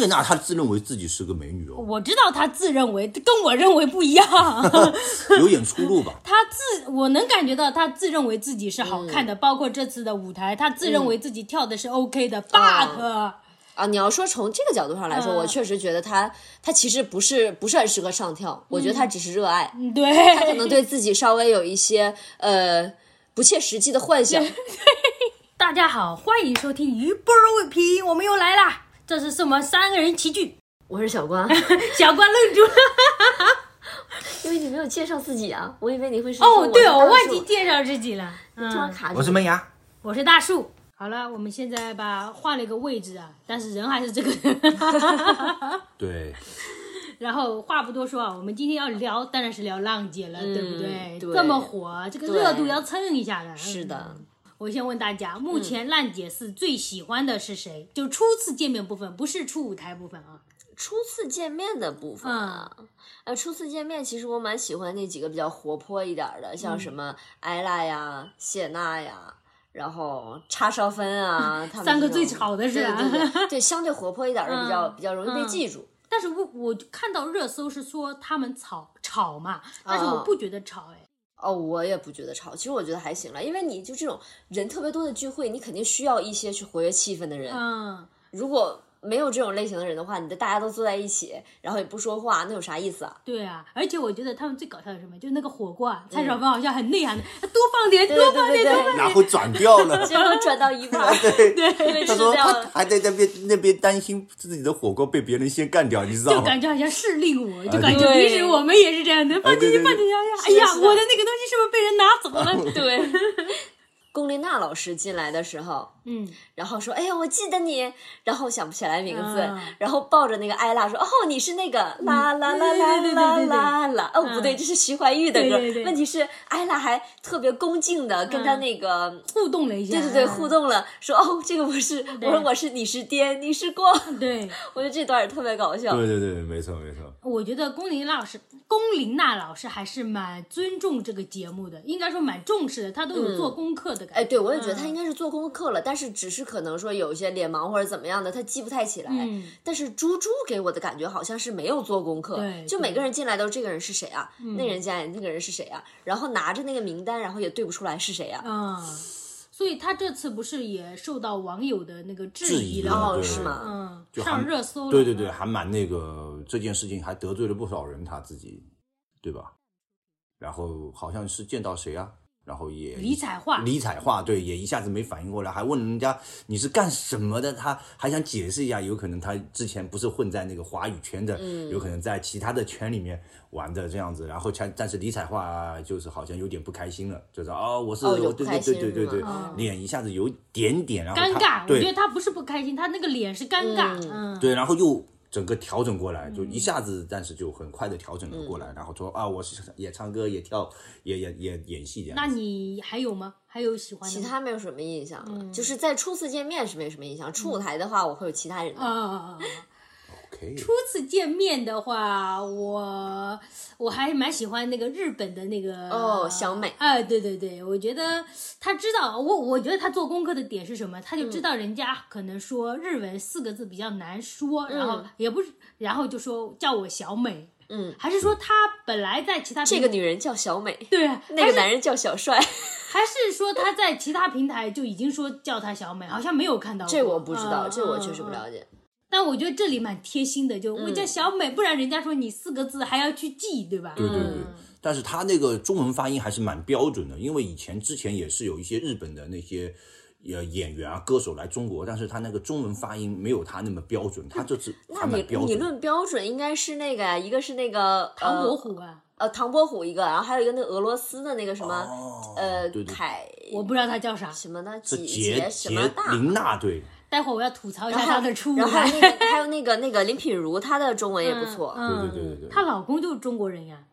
谢娜她自认为自己是个美女哦，我知道她自认为跟我认为不一样，有点出入吧？她自我能感觉到她自认为自己是好看的，包括这次的舞台，她自认为自己跳的是 OK 的、but 啊，你要说从这个角度上来说，嗯我确实觉得他他其实不是不是很适合上跳，我觉得他只是热爱，嗯对，他可能对自己稍微有一些呃不切实际的幻想。大家好，欢迎收听鱼波未平，我们又来啦！这次是我们三个人齐聚，我是小关，小关愣住了。因为你没有介绍自己啊，我以为你会是哦，对哦，我忘记记介绍自己了。突然嗯，卡住。我是门牙，我是大树。好了，我们现在吧换了一个位置啊，但是人还是这个人。对，然后话不多说啊，我们今天要聊，当然是聊浪姐了，对不对？对这么火，这个热度要蹭一下的。是的嗯。我先问大家，目前烂姐是最喜欢的是谁？就初次见面部分，不是初舞台部分啊。初次见面的部分啊，呃，初次见面其实我蛮喜欢那几个比较活泼一点儿的，像什么艾拉呀、谢娜呀，然后叉烧芬啊，他们三个最吵的是吧对对对 对，相对活泼一点儿的比较嗯比较容易被记住。但是我我看到热搜是说他们吵吵嘛，但是我不觉得吵哎。哦，我也不觉得吵，其实我觉得还行了，因为你就这种人特别多的聚会，你肯定需要一些去活跃气氛的人。嗯，如果没有这种类型的人的话，你的大家都坐在一起，然后也不说话，那有啥意思啊？对啊，而且我觉得他们最搞笑的是什么？就是那个火锅啊，蔡少芬好像很内涵的，多放点，多对放点，多放对，然后转掉了。结果转到一半对，对，他说他。还在那边那边担心自己的火锅被别人先干掉，你知道吗？就感觉好像是令我，就啊感觉平时我们也是这样的，放进去放进去，哎呀，我的那个东西是不是被人拿走了？对，龚琳娜老师进来的时候，嗯，然后说：“哎呀，我记得你。”然后想不起来名字，啊然后抱着那个艾拉说：“哦，你是那个啦啦啦啦啦啦啦。”哦，不对，嗯这是徐怀钰的歌。对对对问题是艾拉还特别恭敬的跟他那个。互动了一下，对对对，互动了，说哦，这个我是，我说我是你是爹，你是光，嗯。对，我觉得这段也特别搞笑。对对对，没错没错。我觉得龚琳娜老师，龚琳娜老师还是蛮尊重这个节目的，应该说蛮重视的，她都有做功课的感觉。哎，对，我也觉得他嗯应该是做功课了，但是只是可能说有一些脸盲或者怎么样的，他记不太起来。嗯但是猪猪给我的感觉好像是没有做功课，对就每个人进来都这个人是谁啊，那人家那个人是谁啊，然后拿着那个名单，然后也对不出来是谁啊。嗯，所以他这次不是也受到网友的那个质质疑了是吗？嗯，就上热搜了。对对对，还蛮那个这件事情还得罪了不少人，他自己，对吧？然后好像是见到谁啊，然后也李彩桦李彩桦对，也一下子没反应过来，还问人家你是干什么的，他还想解释一下，有可能他之前不是混在那个华语圈的，嗯。有可能在其他的圈里面玩的这样子，然后才但是李彩桦就是好像有点不开心了，就是哦我是、哦我对对不开心对对对对脸一下子有点点，然后尴尬，我对觉得他不是不开心，他那个脸是尴尬。嗯，对，然后又整个调整过来，就一下子，但是就很快的调整了过嗯来，然后说啊，我是也唱歌，也跳，也也也演戏这样。那你还有吗？还有喜欢的其？他没有什么印象了，嗯就是在初次见面是没什么印象，初舞台的话我会有其他人的。啊啊啊啊！OK，初次见面的话，我我还蛮喜欢那个日本的那个哦小美。啊，对对对，我觉得他知道我，我觉得他做功课的点是什么？他就嗯知道人家可能说日文四个字比较难说，然后也不是，然后就说叫我小美，嗯，还是说他本来在其他平这个女人叫小美，对啊，那个男人叫小帅，还是说他在其他平台就已经说叫他小美，好像没有看到过，这我不知道，嗯这我确实不了解。但我觉得这里蛮贴心的，就嗯我叫小美，不然人家说你四个字还要去记，对吧？对对对嗯，但是他那个中文发音还是蛮标准的，因为以前之前也是有一些日本的那些。呃，演员啊，歌手来中国，但是他那个中文发音没有他那么标准，他这次那你蛮标准。你论标准应该是那个呀，一个是那个唐伯呃虎啊，呃唐伯虎一个，然后还有一个那个俄罗斯的那个什么、哦呃对对凯我不知道他叫啥，什么的是杰杰什么大。琳娜对，待会儿我要吐槽一下然后他的出然后还有。那个还有那个那个林品如，她的中文也不错。嗯，对对对对对她老公就是中国人呀。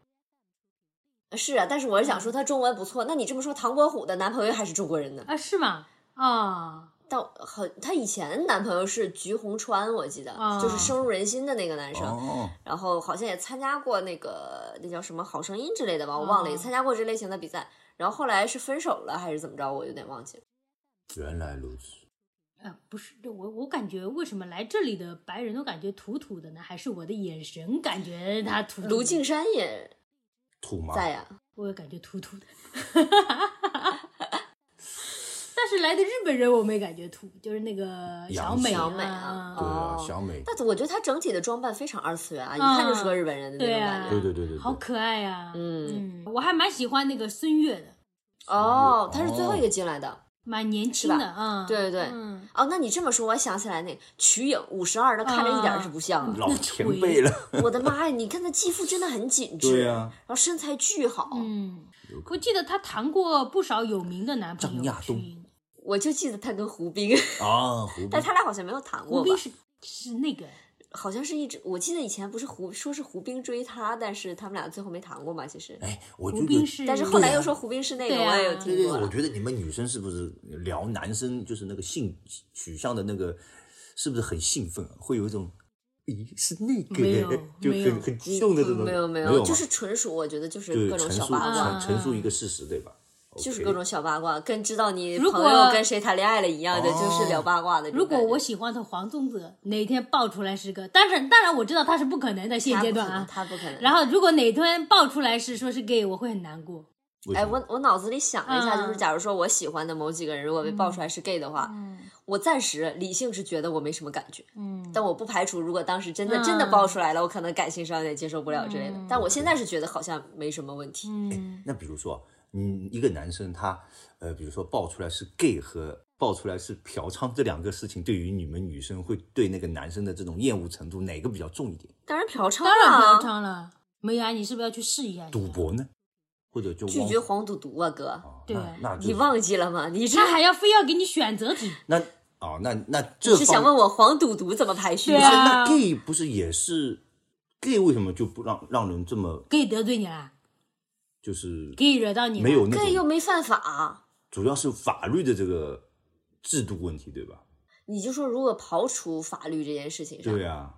是啊，但是我是嗯想说她中文不错。那你这么说，唐伯虎的男朋友还是中国人呢？啊，是吗？啊，到很，她以前男朋友是菊红川，我记得、啊就是深入人心的那个男生。哦，然后好像也参加过那个那叫什么好声音之类的吧，我忘了，哦也参加过这类型的比赛。然后后来是分手了还是怎么着，我有点忘记了。原来如此。啊，不是我，我感觉为什么来这里的白人都感觉土土的呢？还是我的眼神感觉他土？卢靖姗也土吗？在呀、我也感觉土土的。但是来的日本人我没感觉土，就是那个小美小美啊啊，对啊，哦小美，但我觉得她整体的装扮非常二次元啊，一嗯看就是个日本人的那种感觉。对对对对对，好可爱呀、嗯，嗯，我还蛮喜欢那个孙悦的，哦，他是最后一个进来的。蛮年轻的啊。嗯对对对，嗯，哦，那你这么说，我想起来那瞿颖五十二，那看着一点儿是不像的。老前辈了，我的妈呀，你看她肌肤真的很紧致，对啊然后身材巨好。嗯，我记得她谈过不少有名的男朋友。张亚东我就记得她跟胡兵，啊，胡 兵但他俩好像没有谈过吧胡兵？是是那个好像是一直，我记得以前不是胡说是胡兵追她，但是他们俩最后没谈过嘛，其实。哎，我觉得胡兵是，但是后来又说胡兵是那个，啊我也有对对，我听过我。觉得你们女生是不是聊男生就是那个性取向的那个，是不是很兴奋啊？会有一种，咦，是那个，没有 就没有很很激动的这种，没有没没有，就是纯属我觉得就是各种小八卦，陈述一个事实，对吧？就是各种小八卦，跟知道你如果朋友跟谁谈恋爱了一样的，哦就是聊八卦的如果。我喜欢的黄宗泽哪天爆出来是个，但是当然我知道他是不可能的，现阶段啊。他不可能。然后如果哪天爆出来是说是 gay，我会很难过。哎，我我脑子里想了一下，嗯就是假如说我喜欢的某几个人，如果被爆出来是 gay 的话，我暂时理性是觉得我没什么感觉，嗯，但我不排除如果当时真的嗯真的爆出来了，我可能感性上有点接受不了之类的。但我现在是觉得好像没什么问题。嗯，那比如说，嗯，一个男生他呃，比如说爆出来是 gay 和爆出来是嫖娼这两个事情，对于你们女生会对那个男生的这种厌恶程度哪个比较重一点？当然嫖娼当然不要啊，唱了。梅芽，你是不是要去试一下？赌博呢？或者就拒绝黄赌毒啊，哥，哦对那你忘记了吗？你这他还要非要给你选择题。那哦，那那这是想问我黄赌毒怎么排序？对啊那 gay 不是也是 gay 为什么就不让让人这么 gay 得罪你了就是，gay 惹到你了。没有那 gay 又种，没犯法，主要是法律的这个制度问题，对吧？你就说如果刨除法律这件事情上，对啊，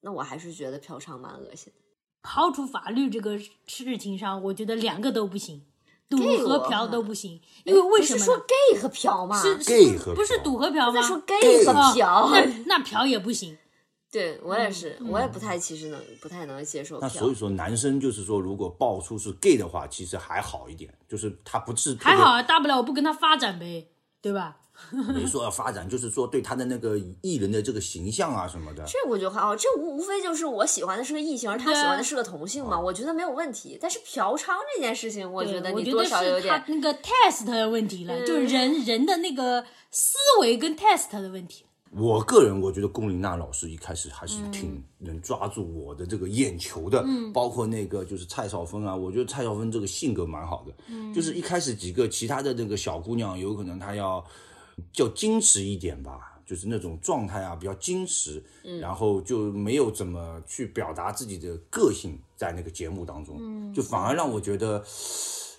那我还是觉得嫖娼蛮恶心的。刨除法律这个事情上，我觉得两个都不行，赌和嫖都不行。因为为什么不是说呢？gay 和嫖吗？是 gay 和不是嫖赌和嫖吗？在说 gay 和哦嫖，那那嫖也不行。对我也是，我也不太其实能不太能接受那所以。说男生就是说，如果爆出是 gay 的话，其实还好一点，就是他不是特别还好啊，大不了我不跟他发展呗，对吧？没说要发展，就是说对他的那个艺人的这个形象啊什么的，这我觉得还好，这无无非就是我喜欢的是个异性，而他喜欢的是个同性嘛，我觉得没有问题。但是嫖娼这件事情，我觉得你多我觉得少有点是他那个 test 的问题了，就是人人的那个思维跟 test 的问题。我个人我觉得龚琳娜老师一开始还是挺能抓住我的这个眼球的，包括那个就是蔡少芬啊，我觉得蔡少芬这个性格蛮好的，就是一开始几个其他的那个小姑娘，有可能她要较矜持一点吧，就是那种状态啊比较矜持，然后就没有怎么去表达自己的个性在那个节目当中，就反而让我觉得。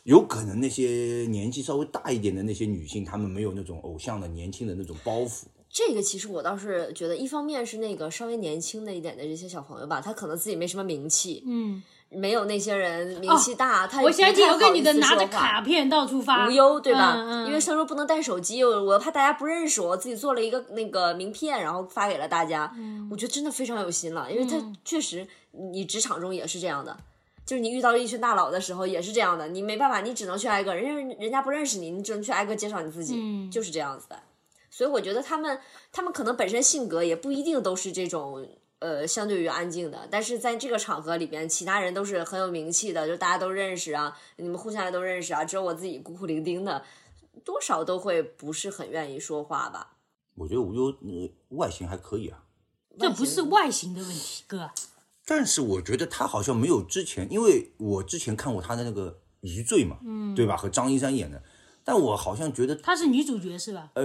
有可能那些年纪稍微大一点的那些女性，她们没有那种偶像的年轻的那种包袱，这个其实我倒是觉得，一方面是那个稍微年轻的一点的这些小朋友吧，他可能自己没什么名气，嗯，没有那些人名气大，他也我想起有个女的拿着说卡片到处发，无忧，对吧？嗯嗯因为他说不能带手机，我我怕大家不认识我，自己做了一个那个名片，然后发给了大家。嗯我觉得真的非常有心了，因为他确实，你职场中也是这样的，就是你遇到一群大佬的时候也是这样的，你没办法，你只能去挨个，人家人家不认识你，你只能去挨个介绍你自己，嗯就是这样子的。所以我觉得他们他们可能本身性格也不一定都是这种。呃，相对于安静的，但是在这个场合里边，其他人都是很有名气的，就大家都认识啊，你们互相也都认识啊，只有我自己孤苦伶仃的，多少都会不是很愿意说话吧。我觉得无忧呃外形还可以啊，这不是外形的问题，哥。但是我觉得他好像没有之前，因为我之前看过他的那个《余罪》嘛，嗯，对吧？和张一山演的，但我好像觉得她是女主角是吧？呃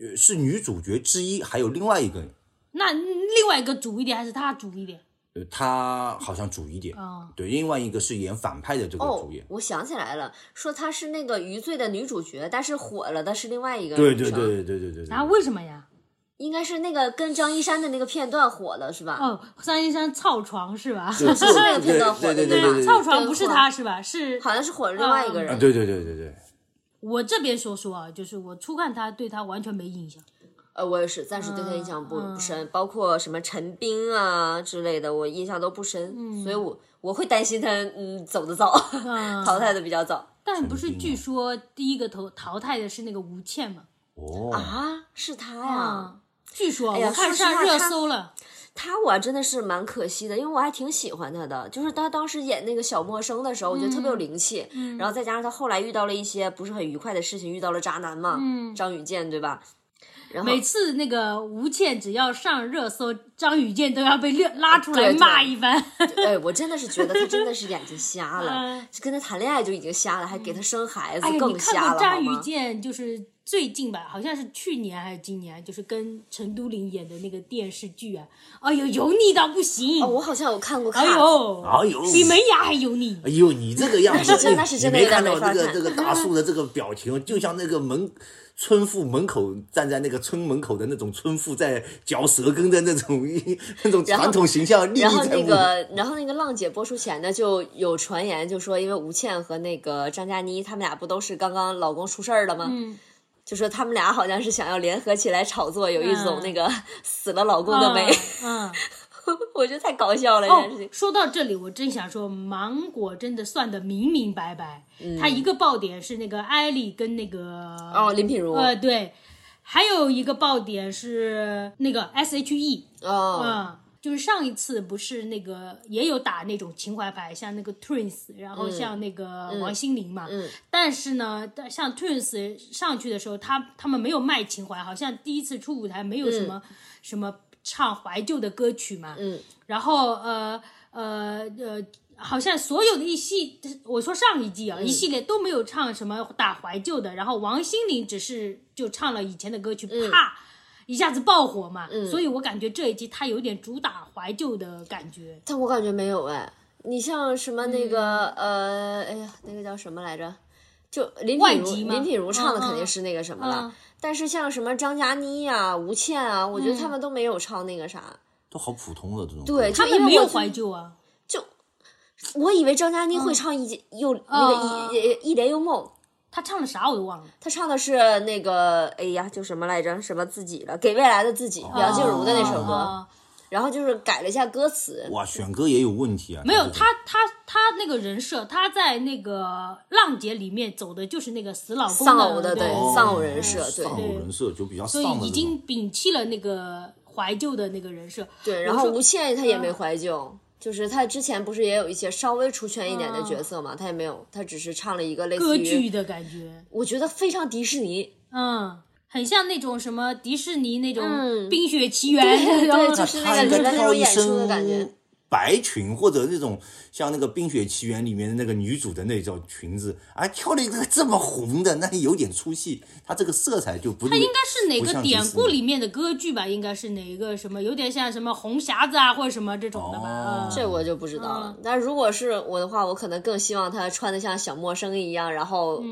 呃是女主角之一，还有另外一个，那另外一个主一点还是她主一点？呃，她好像主一点，哦对，另外一个是演反派的这个哦主演，，我想起来了，说她是那个《余罪》的女主角，但是火了的是另外一个对对对对对对对，然后为什么呀？应该是那个跟张一山的那个片段火了，是吧？哦，张一山操床是吧？对 是那个片段火的对对对吧对对操床不是他是吧？是好像是火了另外一个人。啊，对对对对对，我这边说说啊，就是我初看他对他完全没印象。呃，我也是，暂时对他印象不、深，包括什么陈冰啊之类的，我印象都不深，嗯所以我我会担心他嗯走的早，嗯 淘汰的比较早但不是据说第一个淘淘汰的是那个吴倩嘛？哦，啊，是他呀。啊，据说哎我看上热搜了。他我真的是蛮可惜的，因为我还挺喜欢他的。就是他当时演那个小陌生的时候，我觉得特别有灵气。嗯然后再加上他后来遇到了一些不是很愉快的事情，遇到了渣男嘛，张雨健对吧？然后嗯每次那个吴倩只要上热搜，张雨健都要被拉拉出来骂一番。哎，我真的是觉得他真的是眼睛瞎了 嗯，跟他谈恋爱就已经瞎了，还给他生孩子更瞎了，张雨吗？健就是最近吧，好像是去年还是今年，就是跟陈都灵演的那个电视剧啊，哎呦，油腻到不行。哦，我好像有看过，哎看呦，哎呦比门牙还油腻。哎呦，你这个样子，那是真的是真的你没看到这个这个大叔的这个表情，就像那个门村妇门口站在那个村门口的那种村妇在嚼舌根的那种那种传统形象历历然后。那个，然后那个浪姐播出前呢，就有传言就说，因为吴倩和那个张嘉倪他们俩不都是刚刚老公出事儿了吗？嗯，就说他们俩好像是想要联合起来炒作，有一种嗯那个 死了老公的美，嗯。我觉得太搞笑了这哦件事情。，说到这里，我真想说，芒果真的算的明明白白。嗯他一个爆点是那个艾丽跟那个哦，林品如，呃对，还有一个爆点是那个 S.H.E，哦，嗯，就是上一次不是那个也有打那种情怀牌，像那个 Twins，然后像那个王心凌嘛，嗯但是呢，像 Twins 上去的时候，他他们没有卖情怀，好像第一次出舞台没有什么、什么唱怀旧的歌曲嘛，嗯，然后呃呃呃。好像所有的一系，我说上一季啊，一系列都没有唱什么打怀旧的，然后王心凌只是就唱了以前的歌曲，啪，一下子爆火嘛，所以我感觉这一季它有点主打怀旧的感觉。但我感觉没有哎。你像什么那个、嗯呃，哎呀，那个叫什么来着？就林品如，林品如唱的嗯肯定是那个什么了。嗯但是像什么张嘉倪呀、吴倩啊，我觉得他们都没有唱那个啥。都好普通的这种。对，他就因为我们没有怀旧啊，就我以为张嘉倪会唱一又、那个嗯一一帘幽梦，他唱的啥我都忘了。他唱的是那个哎呀，叫什么来着？什么自己了？给未来的自己，梁静茹的那首歌。哦然后就是改了一下歌词。哇，选歌也有问题啊。没有他他他那个人设，他在那个浪姐里面走的就是那个死老公丧偶的对丧偶人设对丧偶人设就比较所以。已经摒弃了那个怀旧的那个人设。对，然后吴倩她也没怀旧，就是他之前不是也有一些稍微出圈一点的角色嘛，他也没有，他只是唱了一个类似于，歌剧的感觉，我觉得非常迪士尼。嗯，很像那种什么迪士尼那种嗯《冰雪奇缘》对然后对就是那个里面那种演出的感觉白裙或者那种像那个《冰雪奇缘》里面的那个女主的那种裙子，啊，挑了一个这么红的，那有点出戏。它这个色彩就不它它应该是哪个典故里面的歌剧吧？应该是哪一个什么，有点像什么红匣子啊，或者什么这种的吧？这我就不知道了。但如果是我的话，我可能更希望她穿的像小陌生一样，然后、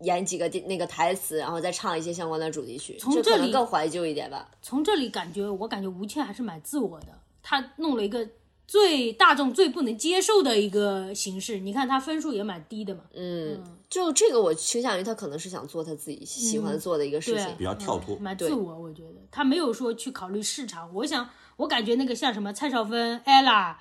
演几个那个台词，然后再唱一些相关的主题曲，从这里更怀旧一点吧。从这里感觉，我感觉吴倩还是蛮自我的，她弄了一个最大众最不能接受的一个形式。你看他分数也蛮低的嘛，嗯，就这个我倾向于他可能是想做他自己喜欢做的一个事情。对比较跳脱。蛮自我，我觉得他没有说去考虑市场。我想，我感觉那个像什么蔡少芬、ella，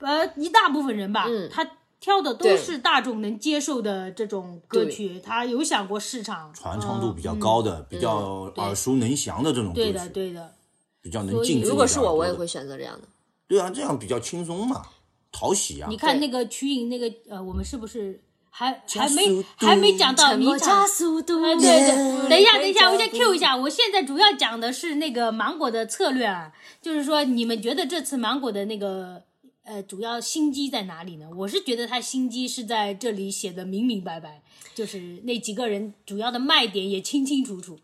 呃，一大部分人吧，嗯她挑的都是大众能接受的这种歌曲，他有想过市场传唱度比较高的、比较耳熟能详的这种歌曲，对的，对的。比较能进自己如果是我，我也会选择这样的。对啊，这样比较轻松嘛，讨喜啊。你看那个瞿颖那个呃，我们是不是还还没还没讲到名沉默加？速度，啊，对对，等一下，等一下，我先 Q 一下。我现在主要讲的是那个芒果的策略啊，就是说你们觉得这次芒果的那个呃主要心机在哪里呢？我是觉得他心机是在这里写的明明白白，就是那几个人主要的卖点也清清楚楚。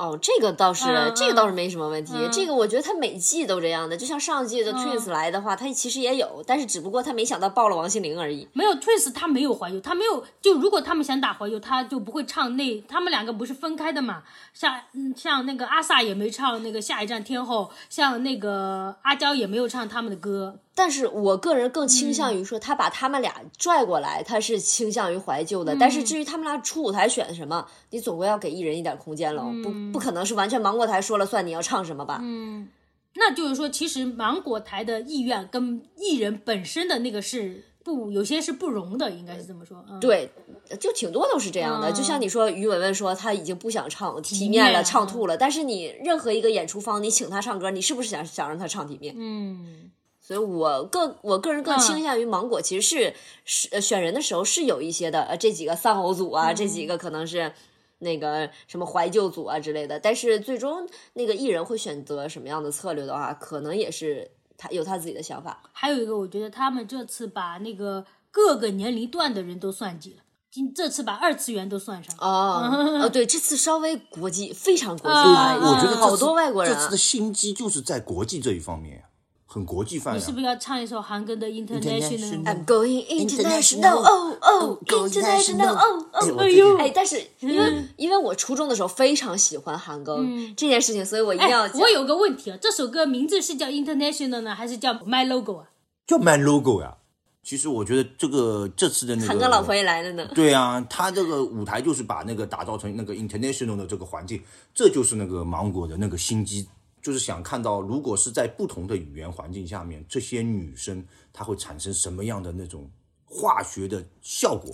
哦，这个倒是，嗯这个倒是没什么问题。嗯这个我觉得他每季都这样的，就像上季的 Twins 来的话，他其实也有，但是只不过他没想到爆了王心凌而已。没有 Twins，他没有怀旧，他没有就如果他们想打怀旧，他就不会唱那他们两个不是分开的嘛？像嗯像那个阿 sa 也没唱那个下一站天后，像那个阿娇也没有唱他们的歌。但是我个人更倾向嗯于说，他把他们俩拽过来，他是倾向于怀旧的。但是至于他们俩出舞台选什么，你总归要给艺人一点空间喽，不不可能是完全芒果台说了算，你要唱什么吧？嗯那就是说，其实芒果台的意愿跟艺人本身的那个是不，有些是不容的，应该是这么说。嗯，对，就挺多都是这样的。嗯就像你说，于文文说他已经不想唱体面面了，唱吐了。但是你任何一个演出方，你请他唱歌，你是不是想想让他唱体面？嗯，所以我个我个人更嗯倾向于芒果，其实是是呃选人的时候是有一些的，呃这几个丧偶组啊，这嗯几个可能是。那个什么怀旧组啊之类的，但是最终那个艺人会选择什么样的策略的话，可能也是他有他自己的想法。还有一个，我觉得他们这次把那个各个年龄段的人都算计了，今这次把二次元都算上。哦，哦，对，这次稍微国际非常国际我觉得好多外国人、啊这次的。心机就是在国际这一方面，很国际范呀你是。不是要唱一首韩庚的 International？I'm going international, International, oh oh, oh, go international, international. oh 哎 oh. 我最近哎，但是因为因为我初中的时候非常喜欢韩庚这件事情，所以我一定要哎，我。有个问题啊，这首歌名字是叫 International 呢，还是叫 My Logo 啊？叫 Man Logo 呀。其实我觉得这个这次的那个韩庚老婆也来了呢。对啊，他这个舞台就是把那个打造成那个 international 的这个环境，这就是那个芒果的那个心机，就是想看到如果是在不同的语言环境下面，这些女生她会产生什么样的那种化学的效果。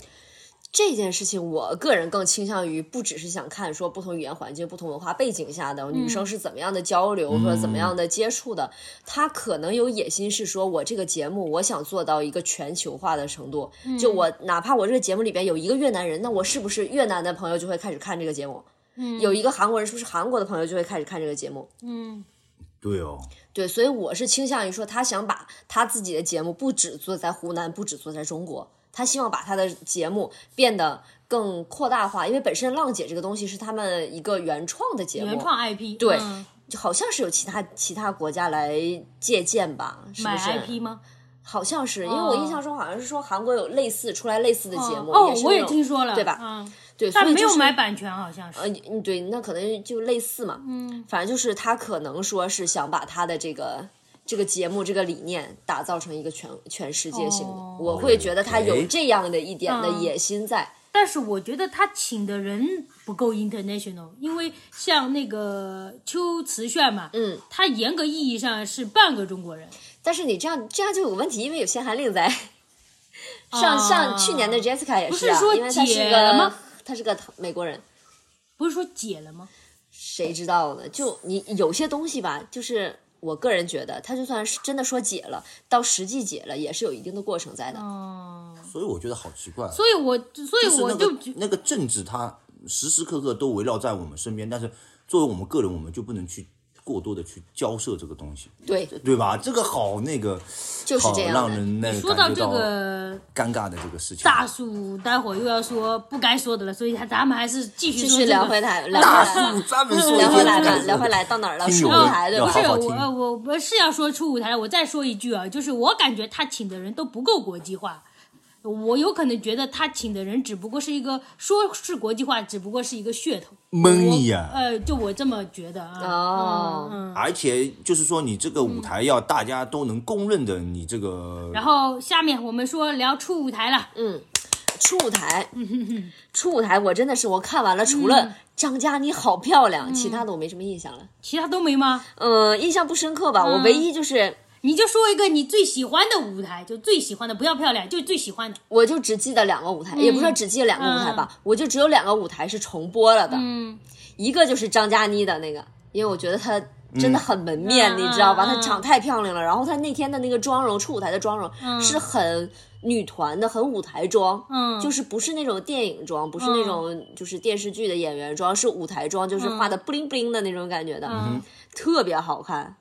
这件事情，我个人更倾向于不只是想看说不同语言环境、不同文化背景下的女生是怎么样的交流和怎么样的接触的。她可能有野心是说，我这个节目我想做到一个全球化的程度。就我哪怕我这个节目里边有一个越南人，那我是不是越南的朋友就会开始看这个节目？有一个韩国人，是不是韩国的朋友就会开始看这个节目？嗯。对哦，对，所以我是倾向于说，他想把他自己的节目不只做在湖南，不只做在中国，他希望把他的节目变得更扩大化，因为本身浪姐这个东西是他们一个原创的节目，原创 IP，对嗯。就好像是有其他其他国家来借鉴吧，是不买是？IP 吗？好像是，因为我印象中好像是说韩国有类似出来类似的节目，哦，我也听说了，对吧嗯，对，所但没有以就是买版权，好像是。呃，嗯，对，那可能就类似嘛，嗯，反正就是他可能说是想把他的这个这个节目这个理念打造成一个全全世界性的，哦我会觉得他有这样的一点的嗯野心在。但是我觉得他请的人不够 international，因为像那个秋瓷炫嘛，嗯，他严格意义上是半个中国人。但是你这样这样就有问题，因为有限韩令在。上啊上去年的 Jessica 也啊，不是说因为他是解了吗他是个美国人，不是说解了吗？谁知道呢？就你有些东西吧，就是我个人觉得，他就算是真的说解了，到实际解了也是有一定的过程在的。哦，所以我觉得好奇怪。所以我所以我就那个政治，它时时刻刻都围绕在我们身边，但是作为我们个人，我们就不能去过多的去交涉这个东西，对，对吧？这个好那个，好就是这样。让人那个说到这个尴尬的这个事情。大树，待会儿又要说不该说的了，所以他咱们还是继续继续。聊回来，聊大回专门说聊回来了，些不该说的聊回来到哪儿了？听友们出舞台对吧我呃我我是要说出舞台了，我再说一句啊，就是我感觉他请的人都不够国际化。我有可能觉得他请的人只不过是一个说是国际化，只不过是一个噱头。蒙你呀、呃，就我这么觉得啊。哦嗯嗯。而且就是说，你这个舞台要大家都能公认的，你这个然后下面我们说聊出舞台了，嗯，初舞台，初舞台，我真的是我看完了，除了张嘉倪好漂亮，其他的我没什么印象了。其他都没吗？嗯，印象不深刻吧？我唯一就是，你就说一个你最喜欢的舞台，就最喜欢的，不要漂亮，就最喜欢的。我就只记得两个舞台，也不是说只记得两个舞台吧，我就只有两个舞台是重播了的。嗯，一个就是张嘉倪的那个，因为我觉得她真的很门面，嗯你知道吧？嗯她长太漂亮了，然后她那天的那个妆容，初舞台的妆容、是很女团的，很舞台妆，嗯就是不是那种电影妆，不是那种就是电视剧的演员妆，是舞台妆，就是画的布灵布灵的那种感觉的，嗯特别好看。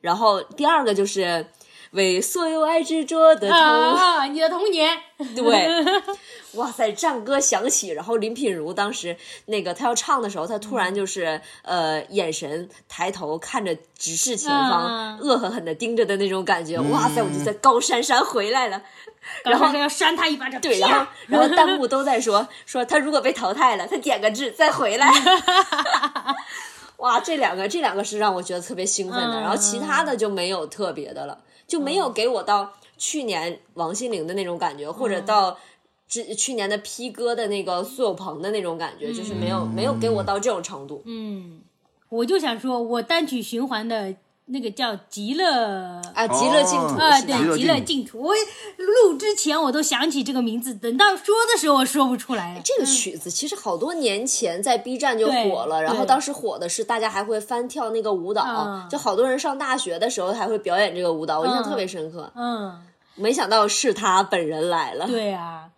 然后第二个就是为所有爱执着的童啊，你的童年。对，哇塞，战歌响起，然后林品如当时那个她要唱的时候，她突然就是、呃眼神抬头看着直视前方，嗯恶狠狠的盯着的那种感觉，哇塞，我就在高珊珊回来了。然后要扇他一巴掌。对，然后然后弹幕都在说说他如果被淘汰了，他点个痣再回来。哇，这两个这两个是让我觉得特别兴奋的，嗯然后其他的就没有特别的了，就没有给我到去年王心凌的那种感觉，或嗯。者到之去年的 P 哥的那个苏有朋的那种感觉，就是没有没有给我到这种程度。嗯，我就想说，我单曲循环的那个叫《极乐》啊，极乐净土啊，对，极乐净土。我录之前我都想起这个名字，等到说的时候我说不出来了。这个曲子其实好多年前在 B 站就火了，然后当时火的是大家还会翻跳那个舞蹈，嗯就好多人上大学的时候还会表演这个舞蹈，我印象特别深刻。嗯，没想到是他本人来了，对啊。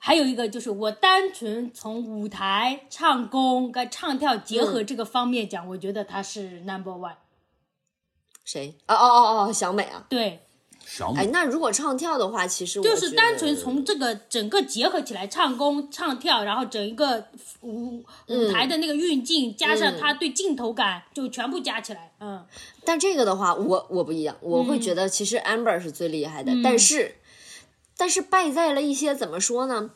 还有一个就是我单纯从舞台、唱功跟唱跳结合这个方面讲，我觉得他是 number one。谁？哦哦哦哦，小美啊！对，小美，，哎那如果唱跳的话，其实我就是单纯从这个整个结合起来，唱功、唱跳，然后整一个舞舞台的那个运镜，加上他对镜头感，就全部加起来，嗯，但这个的话，我我不一样，我会觉得其实 Amber 是最厉害的，但是但是败在了一些怎么说呢？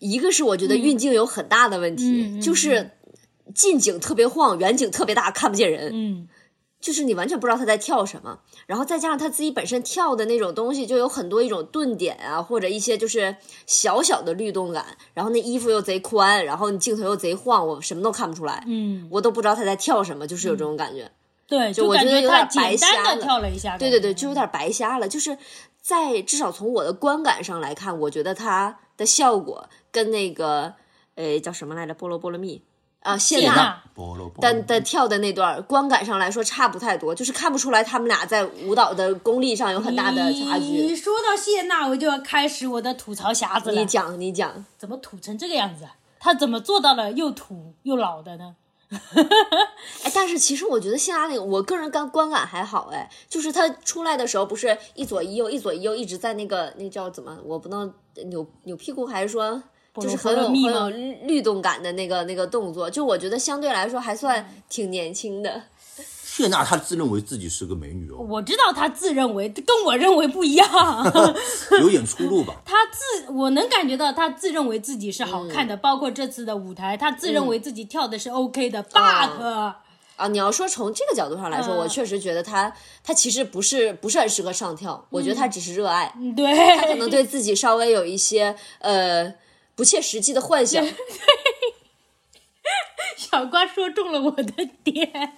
一个是我觉得运镜有很大的问题，就是近景特别晃，远景特别大，看不见人。嗯，就是你完全不知道他在跳什么，然后再加上他自己本身跳的那种东西，就有很多一种顿点啊，或者一些就是小小的律动感，然后那衣服又贼宽，然后你镜头又贼晃，我什么都看不出来，嗯，我都不知道他在跳什么，就是有这种感觉。对，就我觉得有点白瞎了跳了一下，对对对，就有点白瞎了。就是在至少从我的观感上来看，我觉得他的效果跟那个呃叫什么来着，《菠萝菠萝蜜》啊，谢娜谢娜菠萝菠的的跳的那段，观感上来说差不太多，就是看不出来他们俩在舞蹈的功力上有很大的差距。你说到谢娜，我就要开始我的吐槽匣子了。你讲，你讲，怎么土成这个样子啊？他怎么做到了又土又老的呢？哎，但是其实我觉得谢娜那个，我个人感观感还好，哎，就是她出来的时候不是一左一右，一左一右，一直在那个那叫怎么，我不能扭扭屁股，还是说就是很有很有律律动感的那个那个动作，就我觉得相对来说还算挺年轻的。谢娜她自认为自己是个美女哦，我知道她自认为跟我认为不一样，有点出入吧。她自我能感觉到她自认为自己是好看的，包括这次的舞台，她自认为自己跳的是 OK 的、b u t 啊，你要说从这个角度上来说，嗯。我确实觉得他他其实不是不是很适合上跳，我觉得他只是热爱，嗯对，他可能对自己稍微有一些呃不切实际的幻想。小瓜说中了我的点。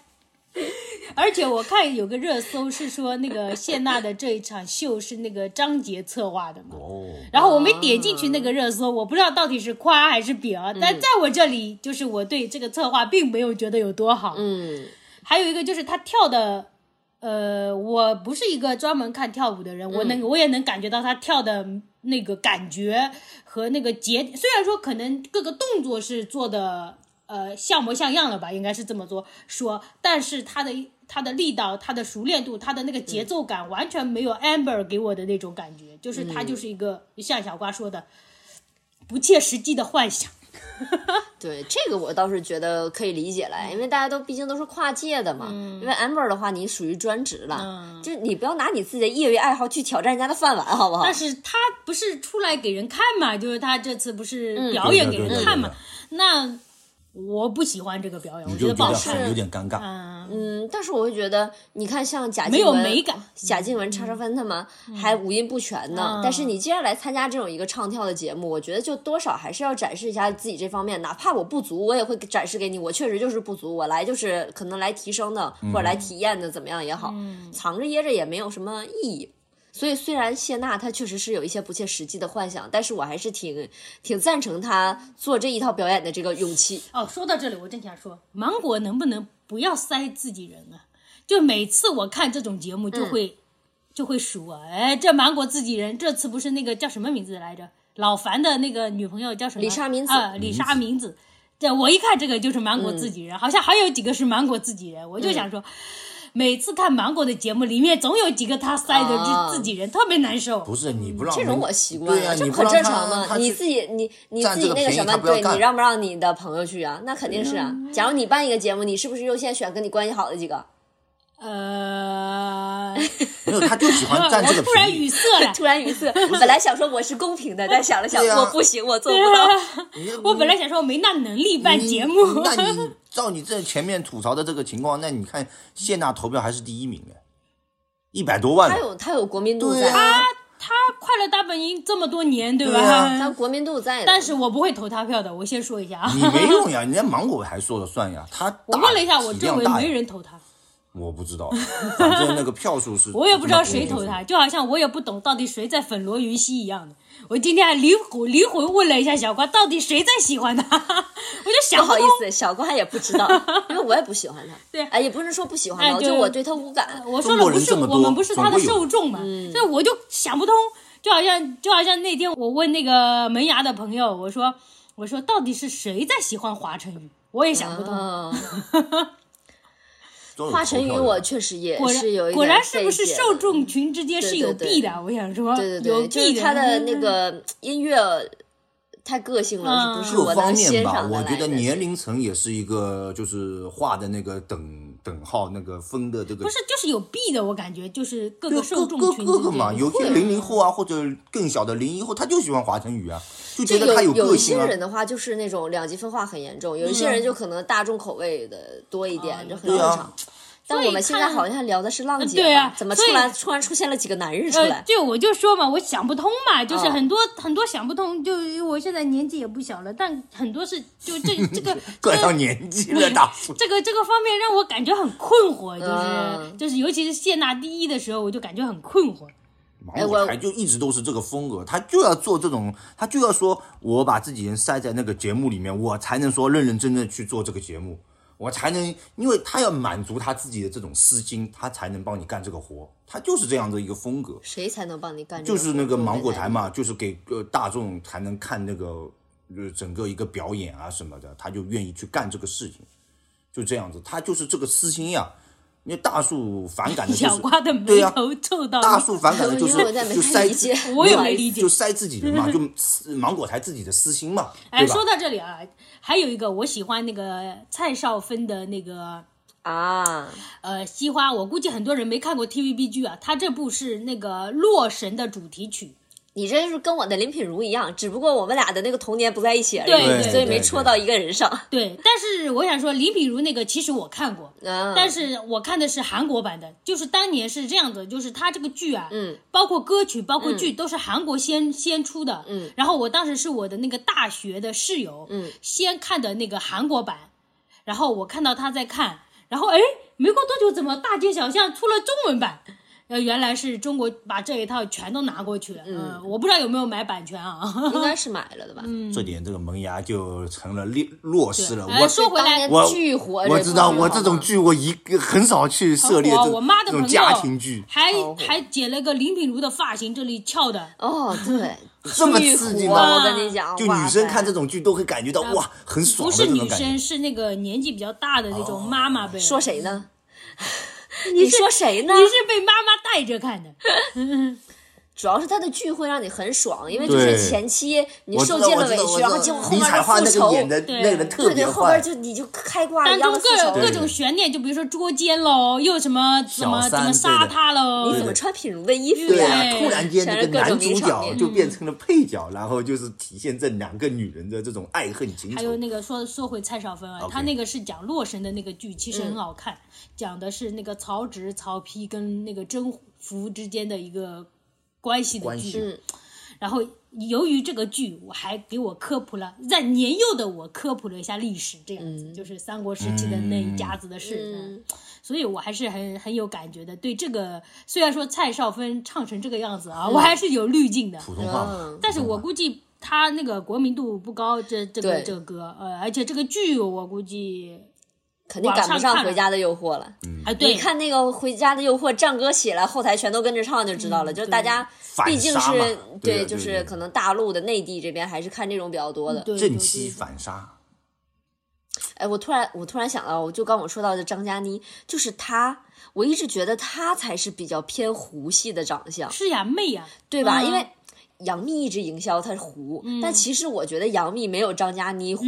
而且我看有个热搜是说，那个谢娜的这一场秀是那个张杰策划的嘛。哦，然后我没点进去那个热搜，我不知道到底是夸还是贬啊。但在我这里，就是我对这个策划并没有觉得有多好。嗯还有一个就是他跳的，呃，我不是一个专门看跳舞的人，我能我也能感觉到他跳的那个感觉和那个节，虽然说可能各个动作是做的呃像模像样了吧，应该是这么做说，但是他的他的力道、他的熟练度、他的那个节奏感，完全没有 Amber 给我的那种感觉，就是他就是一个、像小瓜说的不切实际的幻想。对这个我倒是觉得可以理解了，因为大家都毕竟都是跨界的嘛。因为 Amber 的话，你属于专职了，就是你不要拿你自己的业余爱好去挑战人家的饭碗，好不好？但是他不是出来给人看嘛，就是他这次不是嗯表演给对对对人看嘛对，那我不喜欢这个表演，我觉得不好看。有点尴尬。嗯，嗯，但是我会觉得，你看像贾静没有雯、美感贾静雯、叉叉分他们还五音不全呢。嗯但是你既然来参加这种一个唱跳的节目，我觉得就多少还是要展示一下自己这方面，哪怕我不足，我也会展示给你。我确实就是不足，我来就是可能来提升的，或者来体验的，怎么样也好，藏着掖着也没有什么意义。所以，虽然谢娜她确实是有一些不切实际的幻想，但是我还是挺挺赞成她做这一套表演的这个勇气。哦，说到这里，我正想说，芒果能不能不要塞自己人啊？就每次我看这种节目，就会、就会数啊，哎，这芒果自己人，这次不是那个叫什么名字来着？老樊的那个女朋友叫什么？李莎明子啊，李莎明子。对，我一看这个就是芒果自己人，好像还有几个是芒果自己人，我就想说。每次看芒果的节目，里面总有几个他塞的就自自己人，特别难受。不是你不让这种我习惯对呀、了，这很正常嘛。你自己你你自己那个什么，对你让不让你的朋友去啊？那肯定是啊。假如你办一个节目，你是不是优先选跟你关系好的几个？呃，没有，他就喜欢占这个我 突然。语塞了。突然语塞，本来想说我是公平的，但想了想，我不行，我做不到。你我本来想说我没那能力办节目，那你照你这前面吐槽的这个情况，那你看谢娜投票还是第一名哎，一百多万，他有他有国民度在，啊，他快乐大本营这么多年，对吧？对啊他国民度在，但是我不会投他票的，我先说一下啊。你没用呀，人家芒果还说了算呀。他我问了一下，我周围没人投他，我不知道，反正那个票数是，我也不知道谁投他，就好像我也不懂到底谁在粉罗云熙一样的。我今天还灵魂灵魂问了一下小瓜，到底谁在喜欢他？我就想通不好意思，小瓜也不知道，因为我也不喜欢他。对哎，也不是说不喜欢他，哎对就我对他无感。我说了不是我们不是他的受众嘛，嗯所以我就想不通，就好像就好像那天我问那个门牙的朋友，我说我说到底是谁在喜欢华晨宇？我也想不通。嗯，都有华晨宇我确实也果是有一果然是不是受众群之间是有对对弊的？我想说，对对对，有弊就是他的那个音乐太个性了，嗯不是各我能方面吧，欣赏的我觉得年龄层也是一个，就是画的那个等等号那个分的这个不是就是有弊的，我感觉就是各个各受众各群之各个嘛，有些零零后啊，或者更小的零一后，他就喜欢华晨宇啊，就就觉得他有一些个性啊。人的话，就是那种两极分化很严重，有一些人就可能大众口味的多一点，这很正对啊常。但我们现在好像聊的是浪姐吧，对啊怎么突然突然出现了几个男人出呃来，？就我就说嘛，我想不通嘛，就是哦很多、很多想不通，就我现在年纪也不小了，但很多是就这这个 怪到年纪了，大叔。这个这个方面让我感觉很困惑，就是、嗯就是尤其是谢娜第一的时候，我就感觉很困惑。芒果台就一直都是这个风格，他就要做这种，他就要说，我把自己人塞在那个节目里面，我才能说认认真真去做这个节目，我才能，因为他要满足他自己的这种私心，他才能帮你干这个活，他就是这样的一个风格。谁才能帮你干就？是那个芒果台嘛。嘛，就是给呃大众才能看那个呃整个一个表演啊什么的，他就愿意去干这个事情，就这样子，他就是这个私心呀。因为大树反感的就是 小瓜的眉对呀、头皱到大树反感的就因为我在没是就塞我也没理解就塞自己人嘛，就私芒果台自己的私心嘛，哎，说？到这里啊，还有一个我喜欢那个蔡少芬的那个啊，呃西花，我估计很多人没看过 TVB 剧啊，他这部是那个《洛神》的主题曲。你这就是跟我的林品如一样，只不过我们俩的那个童年不在一起而已，对对所以没戳到一个人上。对，但是我想说，林品如那个其实我看过，嗯，但是我看的是韩国版的，就是当年是这样子，就是他这个剧啊，嗯，包括歌曲，包括剧、都是韩国先先出的，嗯，然后我当时是我的那个大学的室友，嗯，先看的那个韩国版，然后我看到他在看，然后哎，没过多久，怎么大街小巷出了中文版？呃，原来是中国把这一套全都拿过去了，嗯，我不知道有没有买版权啊。应该是 买了的吧？嗯这点这个萌芽就成了劣弱势了。哎我说回来我巨火，我知道，我这种剧我一个很少去涉猎这种家庭剧，还还剪了个林品如的发型，这里翘的，哦，对，这么巨刺激吗我跟你讲，就女生看这种剧都会感觉到哇，很爽不是女。生，是那个年纪比较大的那种妈妈呗。说谁呢？你说谁呢你？是被妈妈带着看的，主要是他的剧会让你很爽，因为就是前期你受尽了委屈，然后结果后面彩花那个复仇，对那个人特对对，后边，就你就开挂了当中样的复仇。各各种悬念，就比如说捉奸喽，又什么怎么怎么杀他喽你，怎么穿品如的衣服对呀？啊，突然间那个男主角就变成了配角，然后就是体现这两个女人的这种爱恨情仇。还有那个说说回蔡少芬啊他那个是讲洛神的那个剧，其实很好看，讲的是那个曹植、曹丕跟那个甄宓之间的一个关系的剧。关系嗯然后由于这个剧，我还给我科普了，在年幼的我科普了一下历史，这样子、就是三国时期的那一家子的事。嗯所以我还是很很有感觉的。对这个，虽然说蔡少芬唱成这个样子啊，我还是有滤镜的。普通话但是我估计他那个国民度不高，这这个这个歌，呃，而且这个剧我估计，肯定赶不上《回家的诱惑》了。哎，对，你看那个《回家的诱惑》，战歌起来，后台全都跟着唱就知道了。就是大家毕竟是对就是可能大陆的内地这边还是看这种比较多的。正妻反杀，哎，我突然我突然想到，我就刚我说到的张嘉倪，就是她，我一直觉得她才是比较偏胡系的长相，是呀，媚呀，对吧？嗯因为杨幂一直营销她是胡，但其实我觉得杨幂没有张嘉倪糊，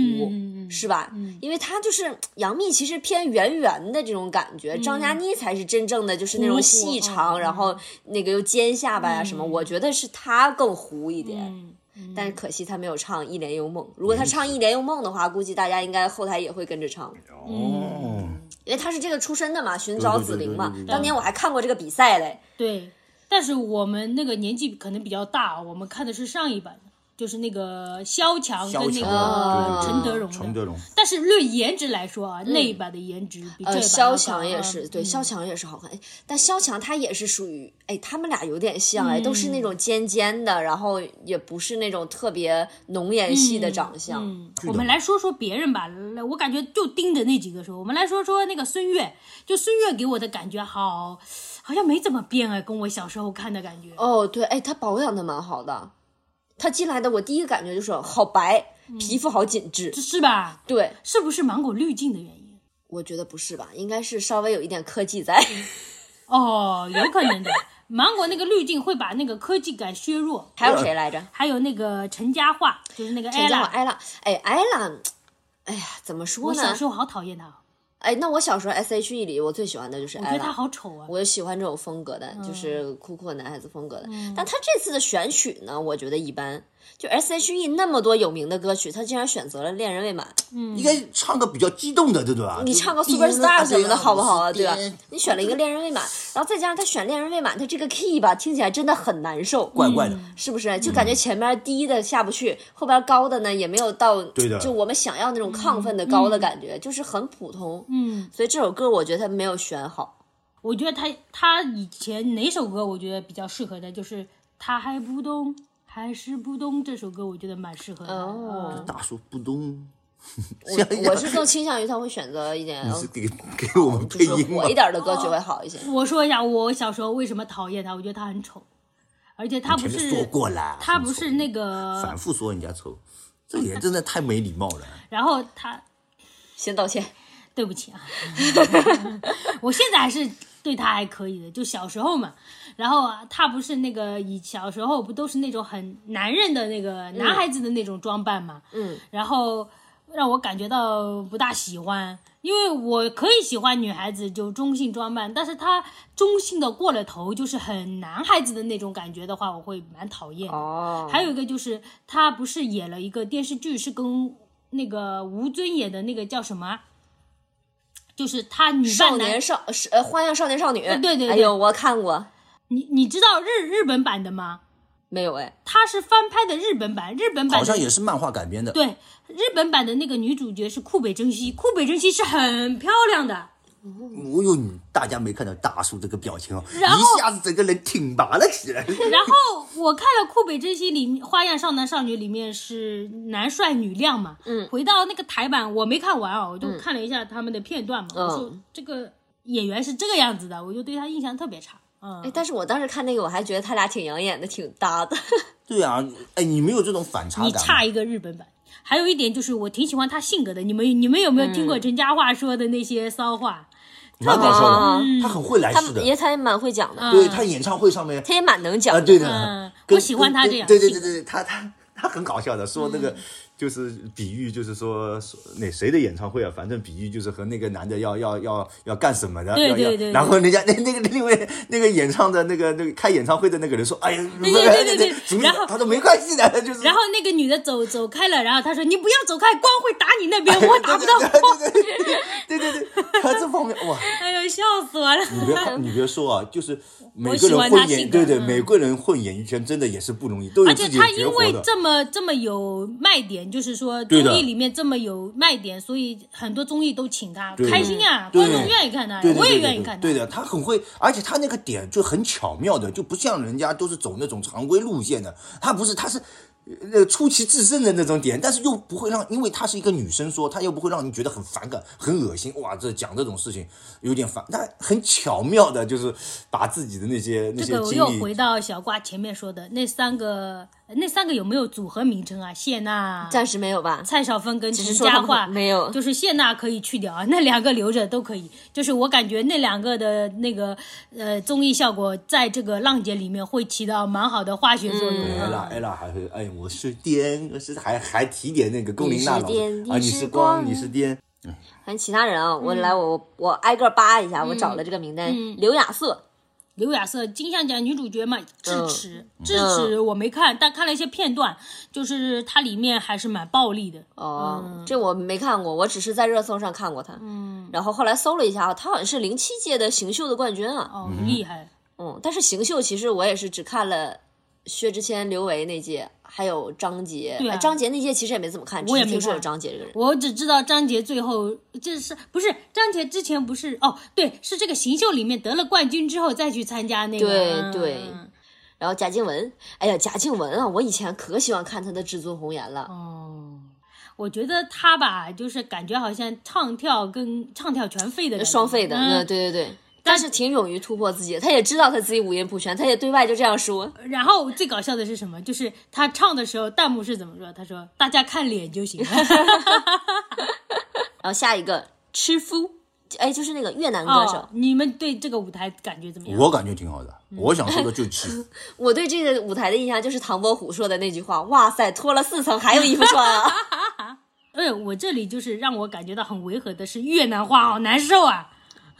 是吧？因为她就是杨幂，其实偏圆圆的这种感觉，张嘉倪才是真正的就是那种细长，嗯然后那个又尖下巴呀、什么，我觉得是她更糊一点。嗯。但是可惜她没有唱《一帘幽梦》，如果她唱《一帘幽梦》的话，估计大家应该后台也会跟着唱。哦，因为她是这个出身的嘛，寻找紫菱嘛当年我还看过这个比赛嘞，对，但是我们那个年纪可能比较大，我们看的是上一版的，就是那个萧蔷跟那哦个陈德容。陈德容，但是论颜值来说啊，那一版的颜值比这版萧蔷也是，对，嗯萧蔷也是好看。哎，但萧蔷她也是属于，哎，他们俩有点像，哎，都是那嗯种尖尖的，然后也不是那种特别浓颜系的长相。嗯，我们来说说别人吧，我感觉就盯着那几个说。我们来说说那个孙悦，就孙悦给我的感觉好，好像没怎么变哎，跟我小时候看的感觉。哦，对，哎，她保养的蛮好的。她进来的我第一个感觉就是好白，嗯皮肤好紧致。是吧？对，是不是芒果滤镜的原因？我觉得不是吧？应该是稍微有一点科技在。哦，有可能的。芒果那个滤镜会把那个科技感削弱。还有谁来着？还有那个陈嘉桦，就是那个陈嘉桦 ella，艾拉，哎，艾拉，哎呀，怎么说呢？我小时候好讨厌她，哎，那我小时候 S H E 里我最喜欢的就是我觉得他。好丑啊。我喜欢这种风格的，嗯就是酷酷的男孩子风格的。但他这次的选曲呢，我觉得一般。就 S H E 那么多有名的歌曲，他竟然选择了《恋人未满》。嗯应该唱个比较激动的，对不对？你唱个 Super Star 什么的好不好啊？对吧？你选了一个《恋人未满》，然后再加上他选《恋人未满》，他这个 key 吧，听起来真的很难受。怪怪的。是不是？就感觉前面低的下不去，后边高的呢也没有到，对的就我们想要那种亢奋的高的感觉，就是很普通。嗯，所以这首歌我觉得他没有选好。我觉得他他以前哪首歌我觉得比较适合的，就是他还不懂，还是不懂这首歌，我觉得蛮适合的。大叔不懂，我 我是更倾向于他会选择一点，你是给给我们配音吗火？一点的歌曲会好一些。我说一下，我小时候为什么讨厌他，我觉得他很丑，而且他不是前面说过了，他不是那个反，复说人家丑，这也真的太没礼貌了。然后他先道歉。对不起啊，我现在还是对他还可以的，就小时候嘛。然后啊他不是那个以小时候不都是那种很男人的那个男孩子的那种装扮嘛，嗯，然后让我感觉到不大喜欢，因为我可以喜欢女孩子就中性装扮，但是他中性的过了头，就是很男孩子的那种感觉的话，我会蛮讨厌。哦，还有一个就是他不是演了一个电视剧，是跟那个吴尊演的那个叫什么啊？就是他女少扮男年少是呃花样少年少女。对对对哎呦，我看过，你你知道日日本版的吗？没有哎？它是翻拍的日本版，日本版好像也是漫画改编的。对，日本版的那个女主角是库北真希，库北真希是很漂亮的，哦哟大家没看到大叔这个表情哦，然后一下子整个人挺拔了起来。然后我看了库北真希里《花样少男少女》里面是男帅女靓嘛，嗯，回到那个台版我没看完哦，我就看了一下他们的片段嘛，嗯我说这个演员是这个样子的，我就对他印象特别差，嗯哎，，但是我当时看那个，我还觉得他俩挺养眼的，挺搭的。对啊，哎，你没有这种反差你感你？差一个日本版。还有一点就是，我挺喜欢他性格的。你们你们有没有听过陈嘉桦说的那些骚话？蛮搞笑他很会来他事的。也他也蛮会讲的，对他演唱会上面他也蛮能讲啊，的。对的，嗯我喜欢他这样对对对对，他他他很搞笑的，说那个就是比喻，就是说说那谁的演唱会啊，反正比喻就是和那个男的要要要要干什么的，对对对然后人家那那个另外那个演唱的那个那个开演唱会的那个人说，哎呀，对对对对怎么然后他说没关系的，就是然后那个女的走走开了，然后他说：“你不要走开，光会打你那边，我打不到 光。对对对对对对，他这方面哇。”哎呦，笑死我了！你别，你别说啊，就是每个人混演，对对，嗯每个人混演艺圈真的也是不容易，都有而且他自己的绝因为。这么这么有卖点，就是说综艺里面这么有卖点，所以很多综艺都请他，开心啊，观众愿意看他，我也愿意看他。对的，他很会，而且他那个点就很巧妙的，就不像人家都是走那种常规路线的，他不是，他是。呃，出奇制胜的那种点，但是又不会让，因为她是一个女生说，她又不会让你觉得很反感、很恶心。哇，这讲这种事情有点烦，但很巧妙的，就是把自己的那些那些这个我又，回到小瓜前面说的那三个，那三个有没有组合名称啊？谢娜、暂时没有吧？蔡少芬跟陈是说他们嘉桦没有就是谢娜可以去掉啊，那两个留着都可以。就是我感觉那两个的那个呃综艺效果，在这个浪姐里面会起到蛮好的化学作用。艾拉啊艾拉还会哎，我是电，我是还还提点那个龚琳娜老你是啊，你你是是光，你是电，反正其他人啊，嗯我来我我挨个扒一下，我找了这个名单，刘亚瑟，刘亚瑟金像奖女主角嘛，智嗯齿，智齿我没看，但看了一些片段，就是它里面还是蛮暴力的。哦，嗯这我没看过，我只是在热搜上看过他。嗯，然后后来搜了一下，他好像是零七届的行秀的冠军啊。哦，厉害。嗯，但是行秀其实我也是只看了薛之谦、刘维那届，还有张杰。对张杰那届其实也没怎么看，只我也没是听说有张杰这个人。我只知道张杰最后就是不是张杰之前不是哦，对，是这个行秀里面得了冠军之后再去参加那个，对嗯对然后贾静雯，哎呀，贾静雯啊，我以前可喜欢看她的《至尊红颜》了。哦，我觉得他吧，就是感觉好像唱跳跟唱跳全废的双废的，嗯，嗯，对对对。但是挺勇于突破自己的，他也知道他自己五音不全，他也对外就这样说。然后最搞笑的是什么？就是他唱的时候，弹幕是怎么说？他说：“大家看脸就行了。然后下一个吃夫，哎，就是那个越南歌手。哦，你们对这个舞台感觉怎么样？我感觉挺好的，我想说的就吃。我对这个舞台的印象就是唐伯虎说的那句话：“哇塞，脱了四层还有衣服穿啊哎，我这里就是让我感觉到很违和的是越南话，好难受啊！！”